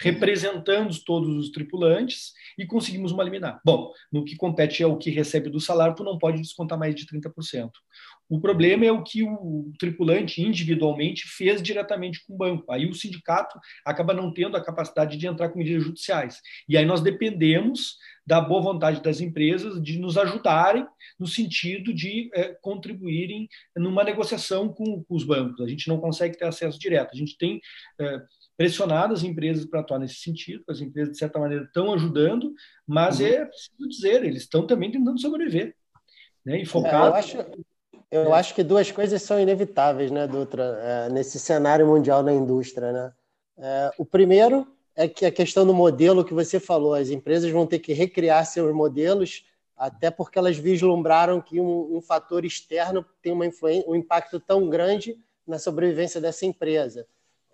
representando todos os tripulantes e conseguimos uma liminar. Bom, no que compete é o que recebe do salário, tu não pode descontar mais de 30%. O problema é o que o tripulante individualmente fez diretamente com o banco. Aí o sindicato acaba não tendo a capacidade de entrar com medidas judiciais. E aí nós dependemos da boa vontade das empresas de nos ajudarem no sentido de é, contribuírem numa negociação com, com, os bancos. A gente não consegue ter acesso direto. A gente tem é, pressionado as empresas para atuar nesse sentido. As empresas, de certa maneira, estão ajudando, mas uhum. é preciso dizer, eles estão também tentando sobreviver. Né, e. É, eu acho, eu acho que duas coisas são inevitáveis, né, Dutra, é, nesse cenário mundial da indústria, né? É, o primeiro é que a questão do modelo que você falou, as empresas vão ter que recriar seus modelos, até porque elas vislumbraram que um, um fator externo tem uma influência, um impacto tão grande na sobrevivência dessa empresa.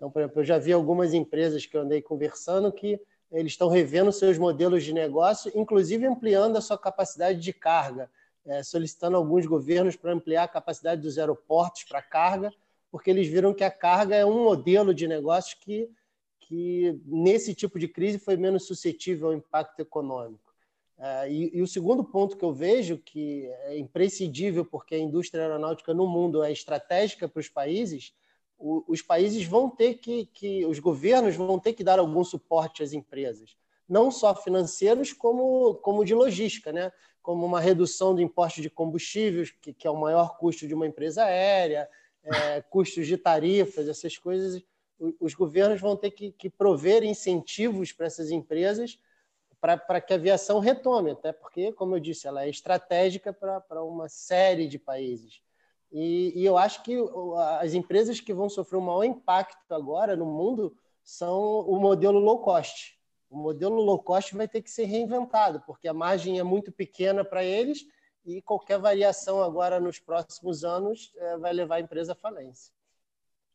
Então, por exemplo, eu já vi algumas empresas que eu andei conversando que eles estão revendo seus modelos de negócio, inclusive ampliando a sua capacidade de carga é, solicitando alguns governos para ampliar a capacidade dos aeroportos para carga, porque eles viram que a carga é um modelo de negócio que, que nesse tipo de crise, foi menos suscetível ao impacto econômico. É, e, e, o segundo ponto que eu vejo, que é imprescindível, porque a indústria aeronáutica no mundo é estratégica para os países, os países vão ter que, que, os governos vão ter que dar algum suporte às empresas, não só financeiros, como, como de logística, né? como uma redução do imposto de combustíveis, que, que é o maior custo de uma empresa aérea, é, custos de tarifas, essas coisas. Os governos vão ter que, que prover incentivos para essas empresas para que a aviação retome, até porque, como eu disse, ela é estratégica para uma série de países. E, e, eu acho que as empresas que vão sofrer um maior impacto agora no mundo são o modelo low cost o modelo low cost vai ter que ser reinventado, porque a margem é muito pequena para eles e qualquer variação agora nos próximos anos é, vai levar a empresa à falência.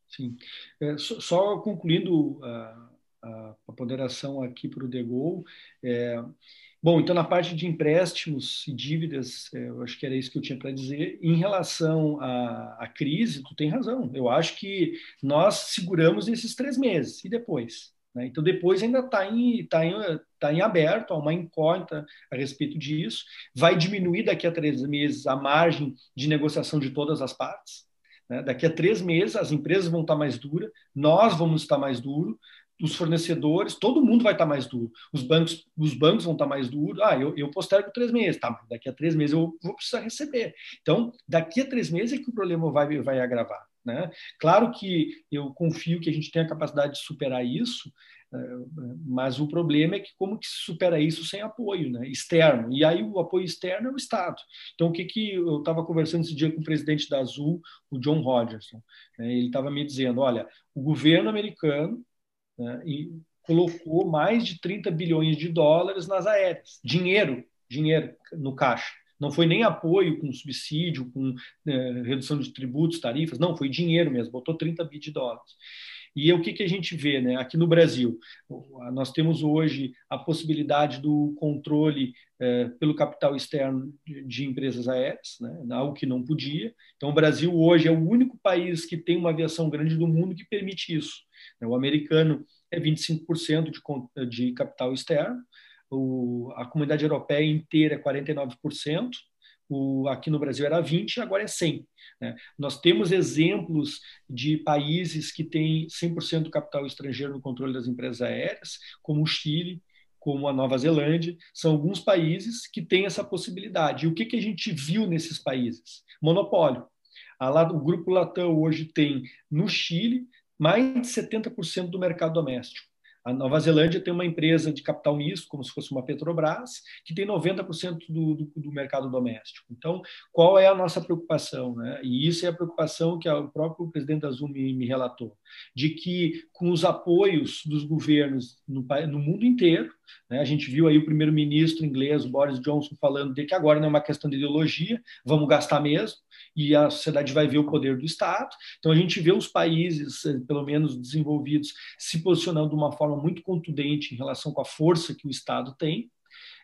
Sim. É, só concluindo a, a, a ponderação aqui para o Degol, é, bom, então na parte de empréstimos e dívidas, é, eu acho que era isso que eu tinha para dizer. Em relação à, à crise, tu tem razão. Eu acho que nós seguramos esses três meses e depois. Né? Então, depois ainda está em, tá em, tá em aberto, há uma incógnita a respeito disso. Vai diminuir daqui a três meses a margem de negociação de todas as partes. Né? Daqui a três meses, as empresas vão estar mais duras, nós vamos estar mais duro, os fornecedores, todo mundo vai estar mais duro. Os bancos, os bancos vão estar mais duros. Ah, eu, eu postergo três meses, tá? Daqui a três meses eu vou precisar receber. Então, daqui a três meses é que o problema vai, vai agravar. Né? Claro que eu confio que a gente tem a capacidade de superar isso, eh, mas o problema é que como que se supera isso sem apoio né, externo? E aí o apoio externo é o Estado. Então, o que, que eu estava conversando esse dia com o presidente da Azul, o John Rogerson, né, ele estava me dizendo, olha, o governo americano né, colocou mais de 30 bilhões de dólares nas aéreas, dinheiro, dinheiro no caixa. Não foi nem apoio com subsídio, com é, redução de tributos, tarifas, não, foi dinheiro mesmo, botou 30 bi de dólares. E o que, que a gente vê né? aqui no Brasil? Nós temos hoje a possibilidade do controle é, pelo capital externo de, empresas aéreas, né? algo que não podia. Então, o Brasil hoje é o único país que tem uma aviação grande do mundo que permite isso. Né? O americano é 25% de, de capital externo, o, a comunidade europeia inteira é 49%, o, aqui no Brasil era 20, agora é 100. Né? Nós temos exemplos de países que têm 100% do capital estrangeiro no controle das empresas aéreas, como o Chile, como a Nova Zelândia, são alguns países que têm essa possibilidade. E o que, que a gente viu nesses países? Monopólio. A, o Grupo Latam hoje tem, no Chile, mais de 70% do mercado doméstico. A Nova Zelândia tem uma empresa de capital misto, como se fosse uma Petrobras, que tem 90% do, do, do, mercado doméstico. Então, qual é a nossa preocupação? Né? E isso é a preocupação que o próprio presidente Azul me, me relatou, de que com os apoios dos governos no, no mundo inteiro, né, a gente viu aí o primeiro-ministro inglês, Boris Johnson, falando de que agora não é uma questão de ideologia, vamos gastar mesmo, e a sociedade vai ver o poder do Estado. Então, a gente vê os países, eh, pelo menos desenvolvidos, se posicionando de uma forma muito contundente em relação com a força que o Estado tem.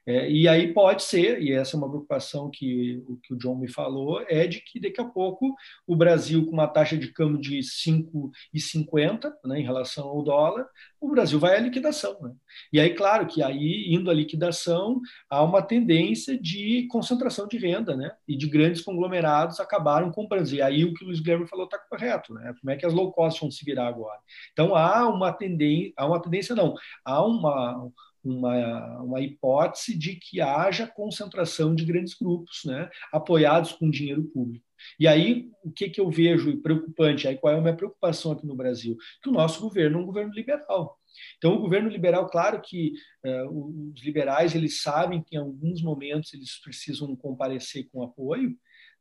É, e aí pode ser, e essa é uma preocupação que, que o John me falou, é de que daqui a pouco o Brasil, com uma taxa de câmbio de 5,50 né, em relação ao dólar, o Brasil vai à liquidação. Né? E aí, claro que aí, indo à liquidação, há uma tendência de concentração de renda, né? E de grandes conglomerados acabaram comprando. E aí o que o Luiz Guilherme falou está correto, né? Como é que as low cost vão se virar agora? Então há uma tendência, há uma tendência não, há uma uma, uma hipótese de que haja concentração de grandes grupos, né, apoiados com dinheiro público. E aí, o que, que eu vejo preocupante? Aí, qual é a minha preocupação aqui no Brasil? Que o nosso governo é um governo liberal. Então, o governo liberal, claro que uh, os liberais eles sabem que em alguns momentos eles precisam comparecer com apoio,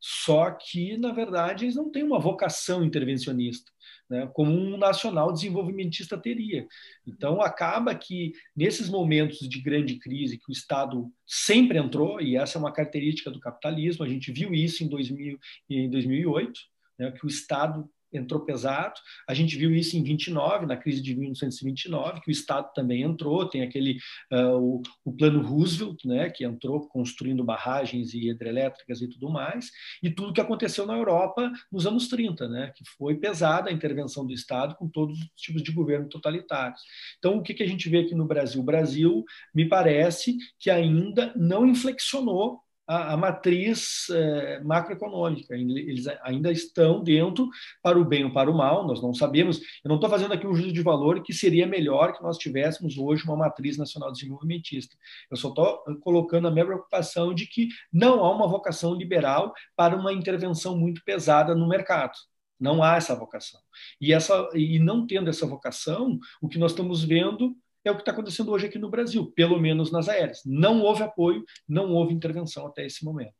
só que, na verdade, eles não têm uma vocação intervencionista, né, como um nacional desenvolvimentista teria. Então, acaba que, nesses momentos de grande crise que o Estado sempre entrou, e essa é uma característica do capitalismo, a gente viu isso em, 2000, em 2008, né, que o Estado entrou pesado. A gente viu isso em 29, na crise de 1929, que o Estado também entrou. Tem aquele uh, o, o, plano Roosevelt, né, que entrou construindo barragens e hidrelétricas e tudo mais, e tudo que aconteceu na Europa nos anos 30, né, que foi pesada a intervenção do Estado com todos os tipos de governo totalitários. Então, o que, que a gente vê aqui no Brasil? O Brasil, me parece que ainda não inflexionou a, a matriz é, macroeconômica. Eles ainda estão dentro para o bem ou para o mal, nós não sabemos. Eu não estou fazendo aqui um juízo de valor que seria melhor que nós tivéssemos hoje uma matriz nacional desenvolvimentista. Eu só estou colocando a minha preocupação de que não há uma vocação liberal para uma intervenção muito pesada no mercado. Não há essa vocação. E, essa, e não tendo essa vocação, o que nós estamos vendo é o que está acontecendo hoje aqui no Brasil, pelo menos nas aéreas. Não houve apoio, não houve intervenção até esse momento.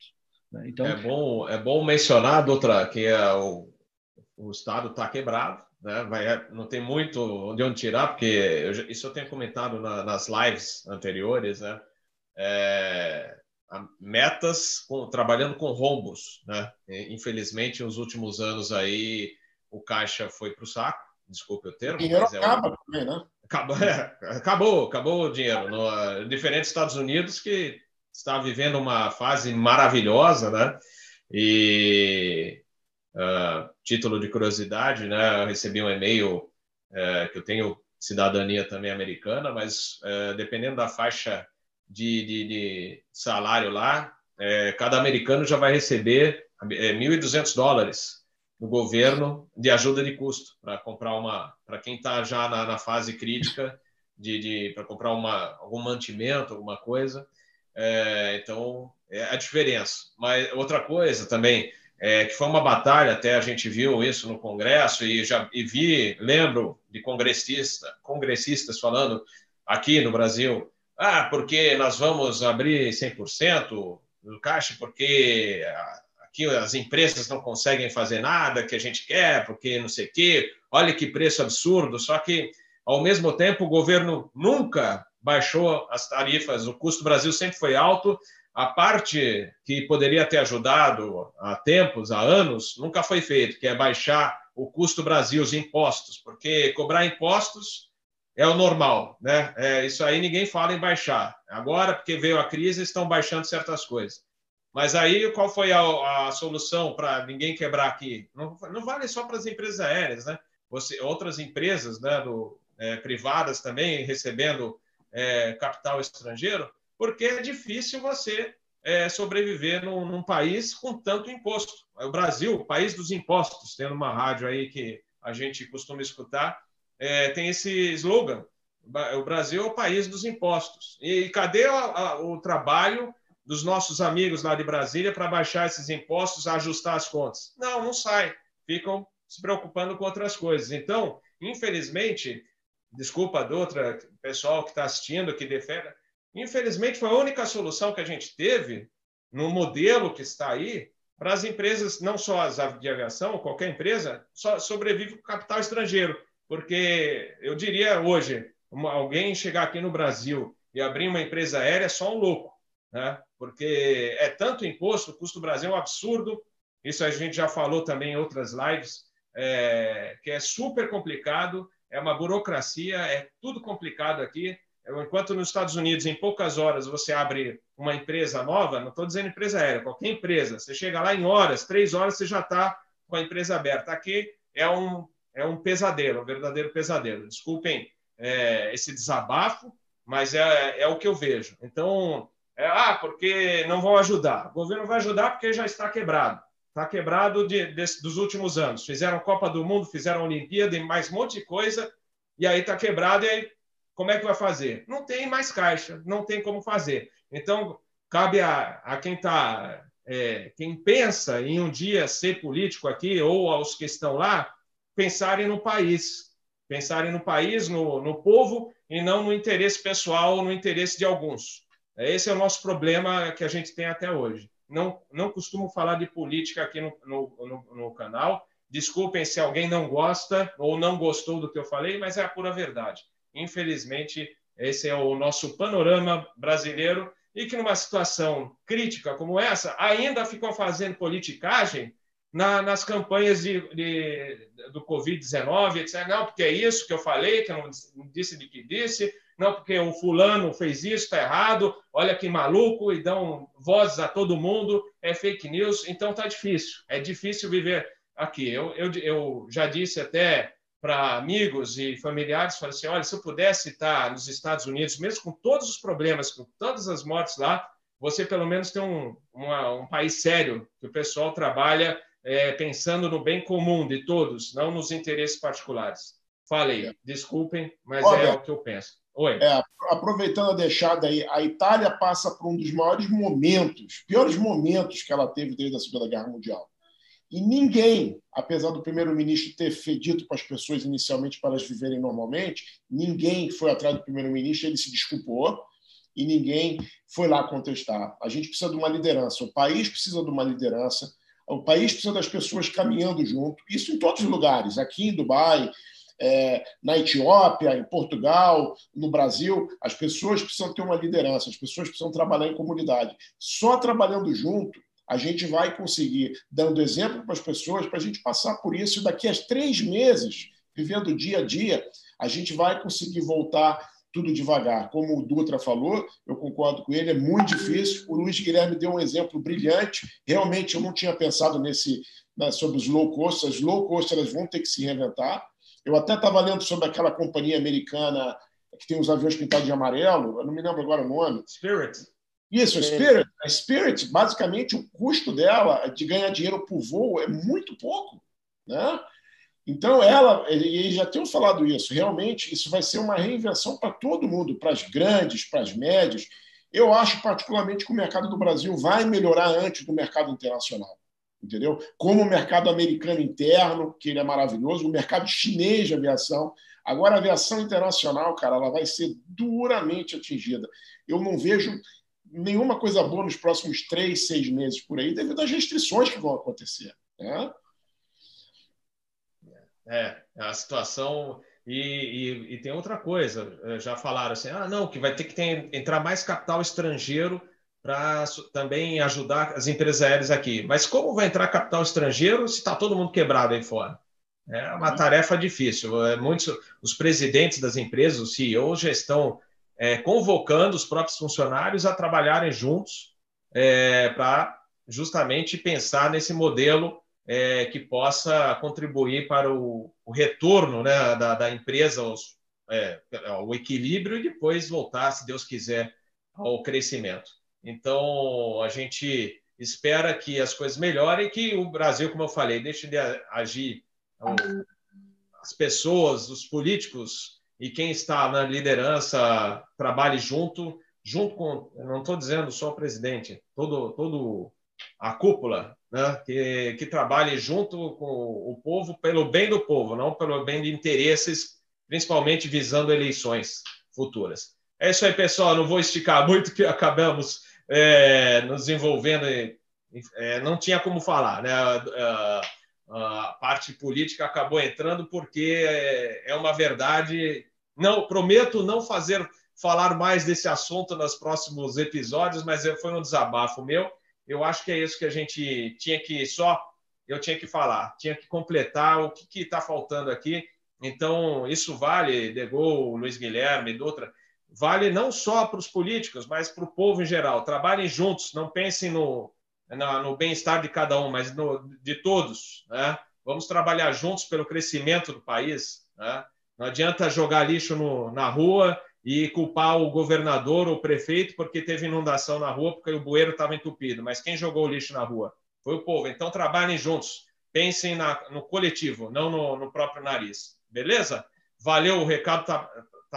Né? Então, é bom, é bom mencionar, doutora, que é o, o Estado está quebrado, né? Vai, não tem muito de onde tirar, porque eu, isso eu tenho comentado na, nas lives anteriores, né? É, metas com, trabalhando com rombos, né? Infelizmente, nos últimos anos aí o caixa foi para o saco, desculpe o termo. E mas é acaba um... também, né? Acabou, é, acabou, acabou o dinheiro. No, diferente dos Estados Unidos, que está vivendo uma fase maravilhosa, né? E uh, título de curiosidade, né? Eu recebi um e-mail uh, que eu tenho cidadania também americana, mas uh, dependendo da faixa de, de, de salário lá, cada americano já vai receber 1.200 é, dólares do governo de ajuda de custo para comprar uma para quem está já na, na, fase crítica de, de para comprar uma algum mantimento alguma coisa. É, então é a diferença. Mas outra coisa também é que foi uma batalha até a gente viu isso no Congresso e já e vi lembro de congressista congressistas falando aqui no Brasil ah porque nós vamos abrir 100% do caixa porque que as empresas não conseguem fazer nada que a gente quer, porque não sei o quê, olha que preço absurdo. Só que, ao mesmo tempo, o governo nunca baixou as tarifas, o custo do Brasil sempre foi alto. A parte que poderia ter ajudado há tempos, há anos, nunca foi feito, que é baixar o custo Brasil, os impostos, porque cobrar impostos é o normal, né? É, isso aí ninguém fala em baixar. Agora, porque veio a crise, estão baixando certas coisas. Mas aí, qual foi a, a solução para ninguém quebrar aqui? Não, não vale só para as empresas aéreas, né? Você, outras empresas né, do, é, privadas também recebendo é, capital estrangeiro, porque é difícil você é, sobreviver num, num, país com tanto imposto. O Brasil, país dos impostos, tendo uma rádio aí que a gente costuma escutar, é, tem esse slogan: o Brasil é o país dos impostos. E cadê a, a, o trabalho dos nossos amigos lá de Brasília para baixar esses impostos, ajustar as contas? Não, não sai. Ficam se preocupando com outras coisas. Então, infelizmente, desculpa do outra pessoal que está assistindo, que defende, infelizmente foi a única solução que a gente teve no modelo que está aí para as empresas, não só as de aviação, qualquer empresa, só sobrevive com capital estrangeiro. Porque eu diria hoje, alguém chegar aqui no Brasil e abrir uma empresa aérea é só um louco, né? Porque é tanto imposto, o custo do Brasil é um absurdo. Isso a gente já falou também em outras lives, é, que é super complicado, é uma burocracia, é tudo complicado aqui. Enquanto nos Estados Unidos, em poucas horas, você abre uma empresa nova, não estou dizendo empresa aérea, qualquer empresa, você chega lá em horas, três horas, você já está com a empresa aberta. Aqui é um, é um pesadelo, um verdadeiro pesadelo. Desculpem é, esse desabafo, mas é, é o que eu vejo. Então, é, ah, porque não vão ajudar. O governo vai ajudar porque já está quebrado. Está quebrado de, de, dos últimos anos. Fizeram Copa do Mundo, fizeram Olimpíada e mais um monte de coisa, e aí está quebrado, e aí como é que vai fazer? Não tem mais caixa, não tem como fazer. Então, cabe a, a quem está. É, quem pensa em um dia ser político aqui, ou aos que estão lá, pensarem no país, pensarem no país, no, no povo, e não no interesse pessoal, no interesse de alguns. Esse é o nosso problema que a gente tem até hoje. Não, não costumo falar de política aqui no, no, no, no canal. Desculpem se alguém não gosta ou não gostou do que eu falei, mas é a pura verdade. Infelizmente, esse é o nosso panorama brasileiro e que numa situação crítica como essa, ainda ficam fazendo politicagem na, nas campanhas de, de do Covid-19, etc. Não, porque é isso que eu falei, que eu não disse de que disse, não, porque o fulano fez isso, está errado, olha que maluco, e dão vozes a todo mundo, é fake news, então está difícil, é difícil viver aqui. Eu, eu, eu já disse até para amigos e familiares, falei assim, olha, se eu pudesse estar nos Estados Unidos, mesmo com todos os problemas, com todas as mortes lá, você pelo menos tem um, uma, um país sério, que o pessoal trabalha é, pensando no bem comum de todos, não nos interesses particulares. Falei, desculpem, mas é o que eu penso. Oi. É, aproveitando a deixada aí, a Itália passa por um dos maiores momentos, piores momentos que ela teve desde a Segunda Guerra Mundial. E ninguém, apesar do primeiro-ministro ter dito para as pessoas inicialmente para elas viverem normalmente, ninguém foi atrás do primeiro-ministro, ele se desculpou e ninguém foi lá contestar. A gente precisa de uma liderança, o país precisa de uma liderança o país precisa das pessoas caminhando junto, isso em todos os lugares, aqui em Dubai, é, na Etiópia, em Portugal, no Brasil, as pessoas precisam ter uma liderança, as pessoas precisam trabalhar em comunidade. Só trabalhando junto, a gente vai conseguir, dando exemplo para as pessoas, para a gente passar por isso. Daqui a três meses, vivendo dia a dia, a gente vai conseguir voltar tudo devagar. Como o Dutra falou, eu concordo com ele, é muito difícil. O Luiz Guilherme deu um exemplo brilhante. Realmente, eu não tinha pensado nesse né, sobre os low cost. As low cost elas vão ter que se reinventar. Eu até estava lendo sobre aquela companhia americana que tem os aviões pintados de amarelo, eu não me lembro agora o nome. Spirit. Isso, Spirit. A Spirit, basicamente, o custo dela de ganhar dinheiro por voo é muito pouco. Né? Então, ela, e já temos falado isso, realmente isso vai ser uma reinvenção para todo mundo, para as grandes, para as médias. Eu acho, particularmente, que o mercado do Brasil vai melhorar antes do mercado internacional. Entendeu? Como o mercado americano interno, que ele é maravilhoso, o mercado chinês de aviação. Agora, a aviação internacional, cara, ela vai ser duramente atingida. Eu não vejo nenhuma coisa boa nos próximos três, seis meses por aí, devido às restrições que vão acontecer. Né? É, a situação. E, e, e, tem outra coisa, eh, já falaram assim: ah, não, que vai ter que ter, entrar mais capital estrangeiro para também ajudar as empresas aéreas aqui. Mas como vai entrar capital estrangeiro se está todo mundo quebrado aí fora? É uma tarefa difícil. É, muitos, os presidentes das empresas, os CEOs, já estão é, convocando os próprios funcionários a trabalharem juntos é, para justamente pensar nesse modelo é, que possa contribuir para o, o retorno né, da, da, empresa, é, o equilíbrio e depois voltar, se Deus quiser, ao crescimento. Então, a gente espera que as coisas melhorem e que o Brasil, como eu falei, deixe de agir as pessoas, os políticos e quem está na liderança trabalhe junto, junto com, não estou dizendo só o presidente, todo, todo a cúpula, né, que, que trabalhe junto com o povo pelo bem do povo, não pelo bem de interesses, principalmente visando eleições futuras. É isso aí, pessoal. Não vou esticar muito, que acabamos é, nos envolvendo. É, não tinha como falar, né? A, a, a, parte política acabou entrando porque é, é uma verdade. Não prometo não fazer falar mais desse assunto nos próximos episódios, mas foi um desabafo meu eu acho que é isso que a gente tinha que só eu tinha que falar, tinha que completar o que está faltando aqui. Então, isso vale, De Gaulle, Luiz Guilherme, Dutra, vale não só para os políticos, mas para o povo em geral. Trabalhem juntos, não pensem no, no bem-estar de cada um, mas no, de todos. Né? Vamos trabalhar juntos pelo crescimento do país. Né? Não adianta jogar lixo no, na rua e culpar o governador ou o prefeito porque teve inundação na rua, porque o bueiro estava entupido. Mas quem jogou o lixo na rua? Foi o povo. Então trabalhem juntos. Pensem na, no coletivo, não no, no, próprio nariz. Beleza? Valeu, o recado está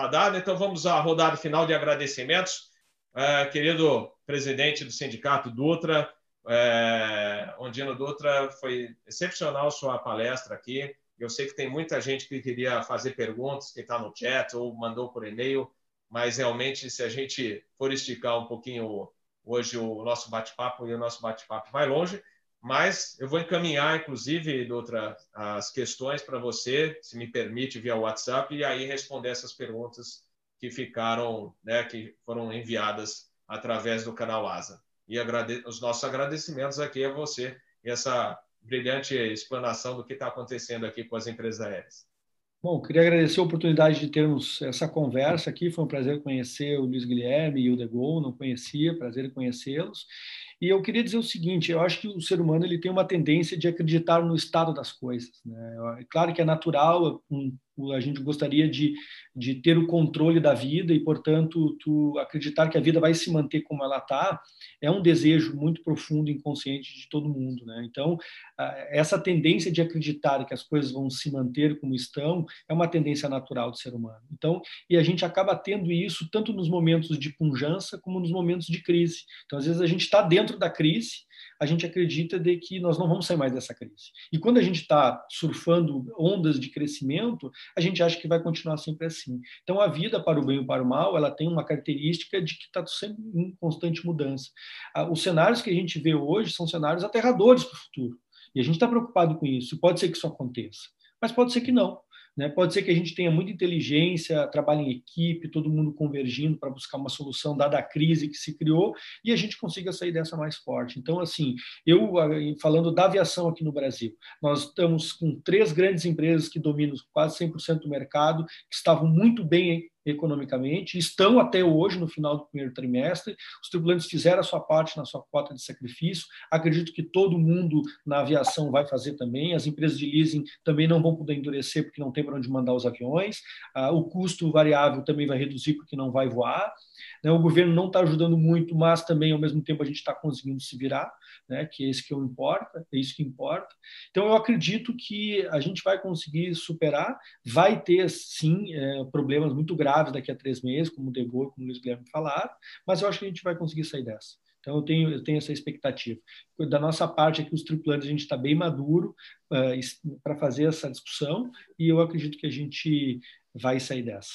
tá dado. Então vamos à rodada final de agradecimentos. É, querido presidente do sindicato Dutra, é, Ondino Dutra, foi excepcional sua palestra aqui. Eu sei que tem muita gente que queria fazer perguntas, que está no chat ou mandou por e-mail mas realmente, se a gente for esticar um pouquinho hoje o nosso bate-papo, e o nosso bate-papo vai longe, mas eu vou encaminhar, inclusive, Doutora, as questões para você, se me permite, via WhatsApp, e aí responder essas perguntas que ficaram, né, que foram enviadas através do canal ASA. E agrade... os nossos agradecimentos aqui a você e essa brilhante explanação do que está acontecendo aqui com as empresas aéreas. Bom, queria agradecer a oportunidade de termos essa conversa aqui. Foi um prazer conhecer o Luiz Guilherme e o De Gaulle, não conhecia, prazer em conhecê-los. E eu queria dizer o seguinte: eu acho que o ser humano ele tem uma tendência de acreditar no estado das coisas. Né? É claro que é natural, um, a gente gostaria de, de ter o controle da vida e, portanto, tu acreditar que a vida vai se manter como ela está, é um desejo muito profundo e inconsciente de todo mundo. Né? Então, essa tendência de acreditar que as coisas vão se manter como estão é uma tendência natural do ser humano. Então, e a gente acaba tendo isso tanto nos momentos de punjança como nos momentos de crise. Então, às vezes, a gente está dentro da crise a gente acredita de que nós não vamos sair mais dessa crise. E quando a gente está surfando ondas de crescimento, a gente acha que vai continuar sempre assim. Então, a vida, para o bem ou para o mal, ela tem uma característica de que está sempre em constante mudança. Ah, os cenários que a gente vê hoje são cenários aterradores para o futuro. E a gente está preocupado com isso. Pode ser que isso aconteça, mas pode ser que não. Né? Pode ser que a gente tenha muita inteligência, trabalhe em equipe, todo mundo convergindo para buscar uma solução dada a crise que se criou e a gente consiga sair dessa mais forte. Então, assim, eu falando da aviação aqui no Brasil, nós estamos com três grandes empresas que dominam quase 100% do mercado, que estavam muito bem economicamente, estão até hoje no final do primeiro trimestre. Os tripulantes fizeram a sua parte na sua cota de sacrifício. Acredito que todo mundo na aviação vai fazer também. As empresas de leasing também não vão poder endurecer porque não tem para onde mandar os aviões. Ah, o custo variável também vai reduzir porque não vai voar. Né? O governo não está ajudando muito, mas também ao mesmo tempo a gente está conseguindo se virar, né? que é isso que importa, é isso que importa. Então eu acredito que a gente vai conseguir superar. Vai ter sim é, problemas muito graves daqui a três meses, como o Degol, como o Luiz Guilherme falaram, mas eu acho que a gente vai conseguir sair dessa. Então, eu tenho, eu tenho essa expectativa. Da nossa parte aqui, os tripulantes, a gente está bem maduro uh, para fazer essa discussão e eu acredito que a gente vai sair dessa.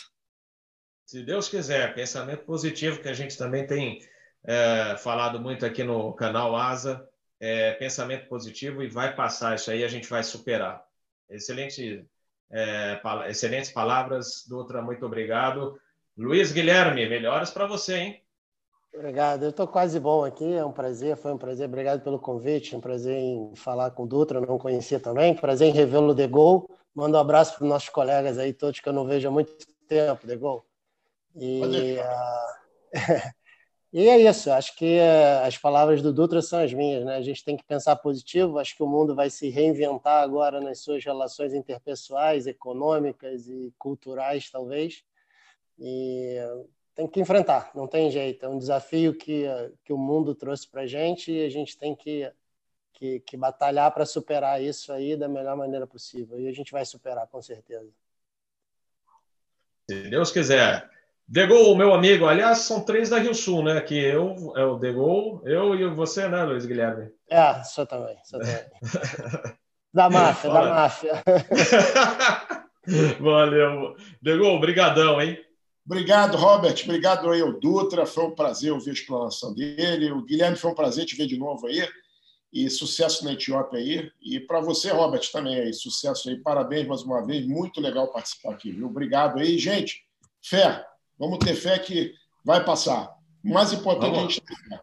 Se Deus quiser, pensamento positivo que a gente também tem é, falado muito aqui no canal Asa, é, pensamento positivo e vai passar isso aí, a gente vai superar. Excelente é, excelentes palavras, Dutra, muito obrigado. Luiz Guilherme, melhoras para você, hein? Obrigado, eu estou quase bom aqui, é um prazer, foi um prazer, obrigado pelo convite, é um prazer em falar com o Dutra, não conhecia também, prazer em revê-lo de gol, Manda um abraço para os nossos colegas aí, todos que eu não vejo há muito tempo, Degol. E, uh... e é isso, acho que uh, as palavras do Dutra são as minhas, né? A gente tem que pensar positivo, acho que o mundo vai se reinventar agora nas suas relações interpessoais, econômicas e culturais, talvez. E tem que enfrentar, não tem jeito. É um desafio que, que o mundo trouxe para a gente e a gente tem que, que, que batalhar para superar isso aí da melhor maneira possível. E a gente vai superar, com certeza. Se Deus quiser. Degol, meu amigo, aliás, são três da Rio Sul, né? Que eu, é o Degol, eu e você, né, Luiz Guilherme? É, só também, só também. da máfia, da máfia. Valeu. Degol, brigadão, hein? Obrigado, Robert. Obrigado aí ao Dutra. Foi um prazer ouvir a explanação dele. O Guilherme, foi um prazer te ver de novo aí. E sucesso na Etiópia aí. E para você, Robert, também aí. Sucesso aí. Parabéns mais uma vez. Muito legal participar aqui, viu? Obrigado aí. Gente, fé. Vamos ter fé que vai passar. O mais importante Vamos. é a gente ter fé.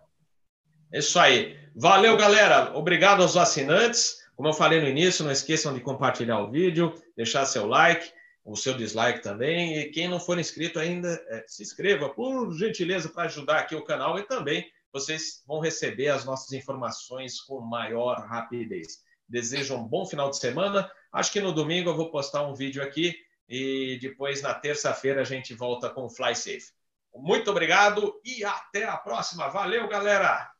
Isso aí. Valeu, galera. Obrigado aos assinantes. Como eu falei no início, não esqueçam de compartilhar o vídeo, deixar seu like o seu dislike também. E quem não for inscrito ainda, é, se inscreva, por gentileza, para ajudar aqui o canal e também vocês vão receber as nossas informações com maior rapidez. Desejo um bom final de semana. Acho que no domingo eu vou postar um vídeo aqui e depois na terça-feira a gente volta com o Fly Safe. Muito obrigado e até a próxima. Valeu, galera!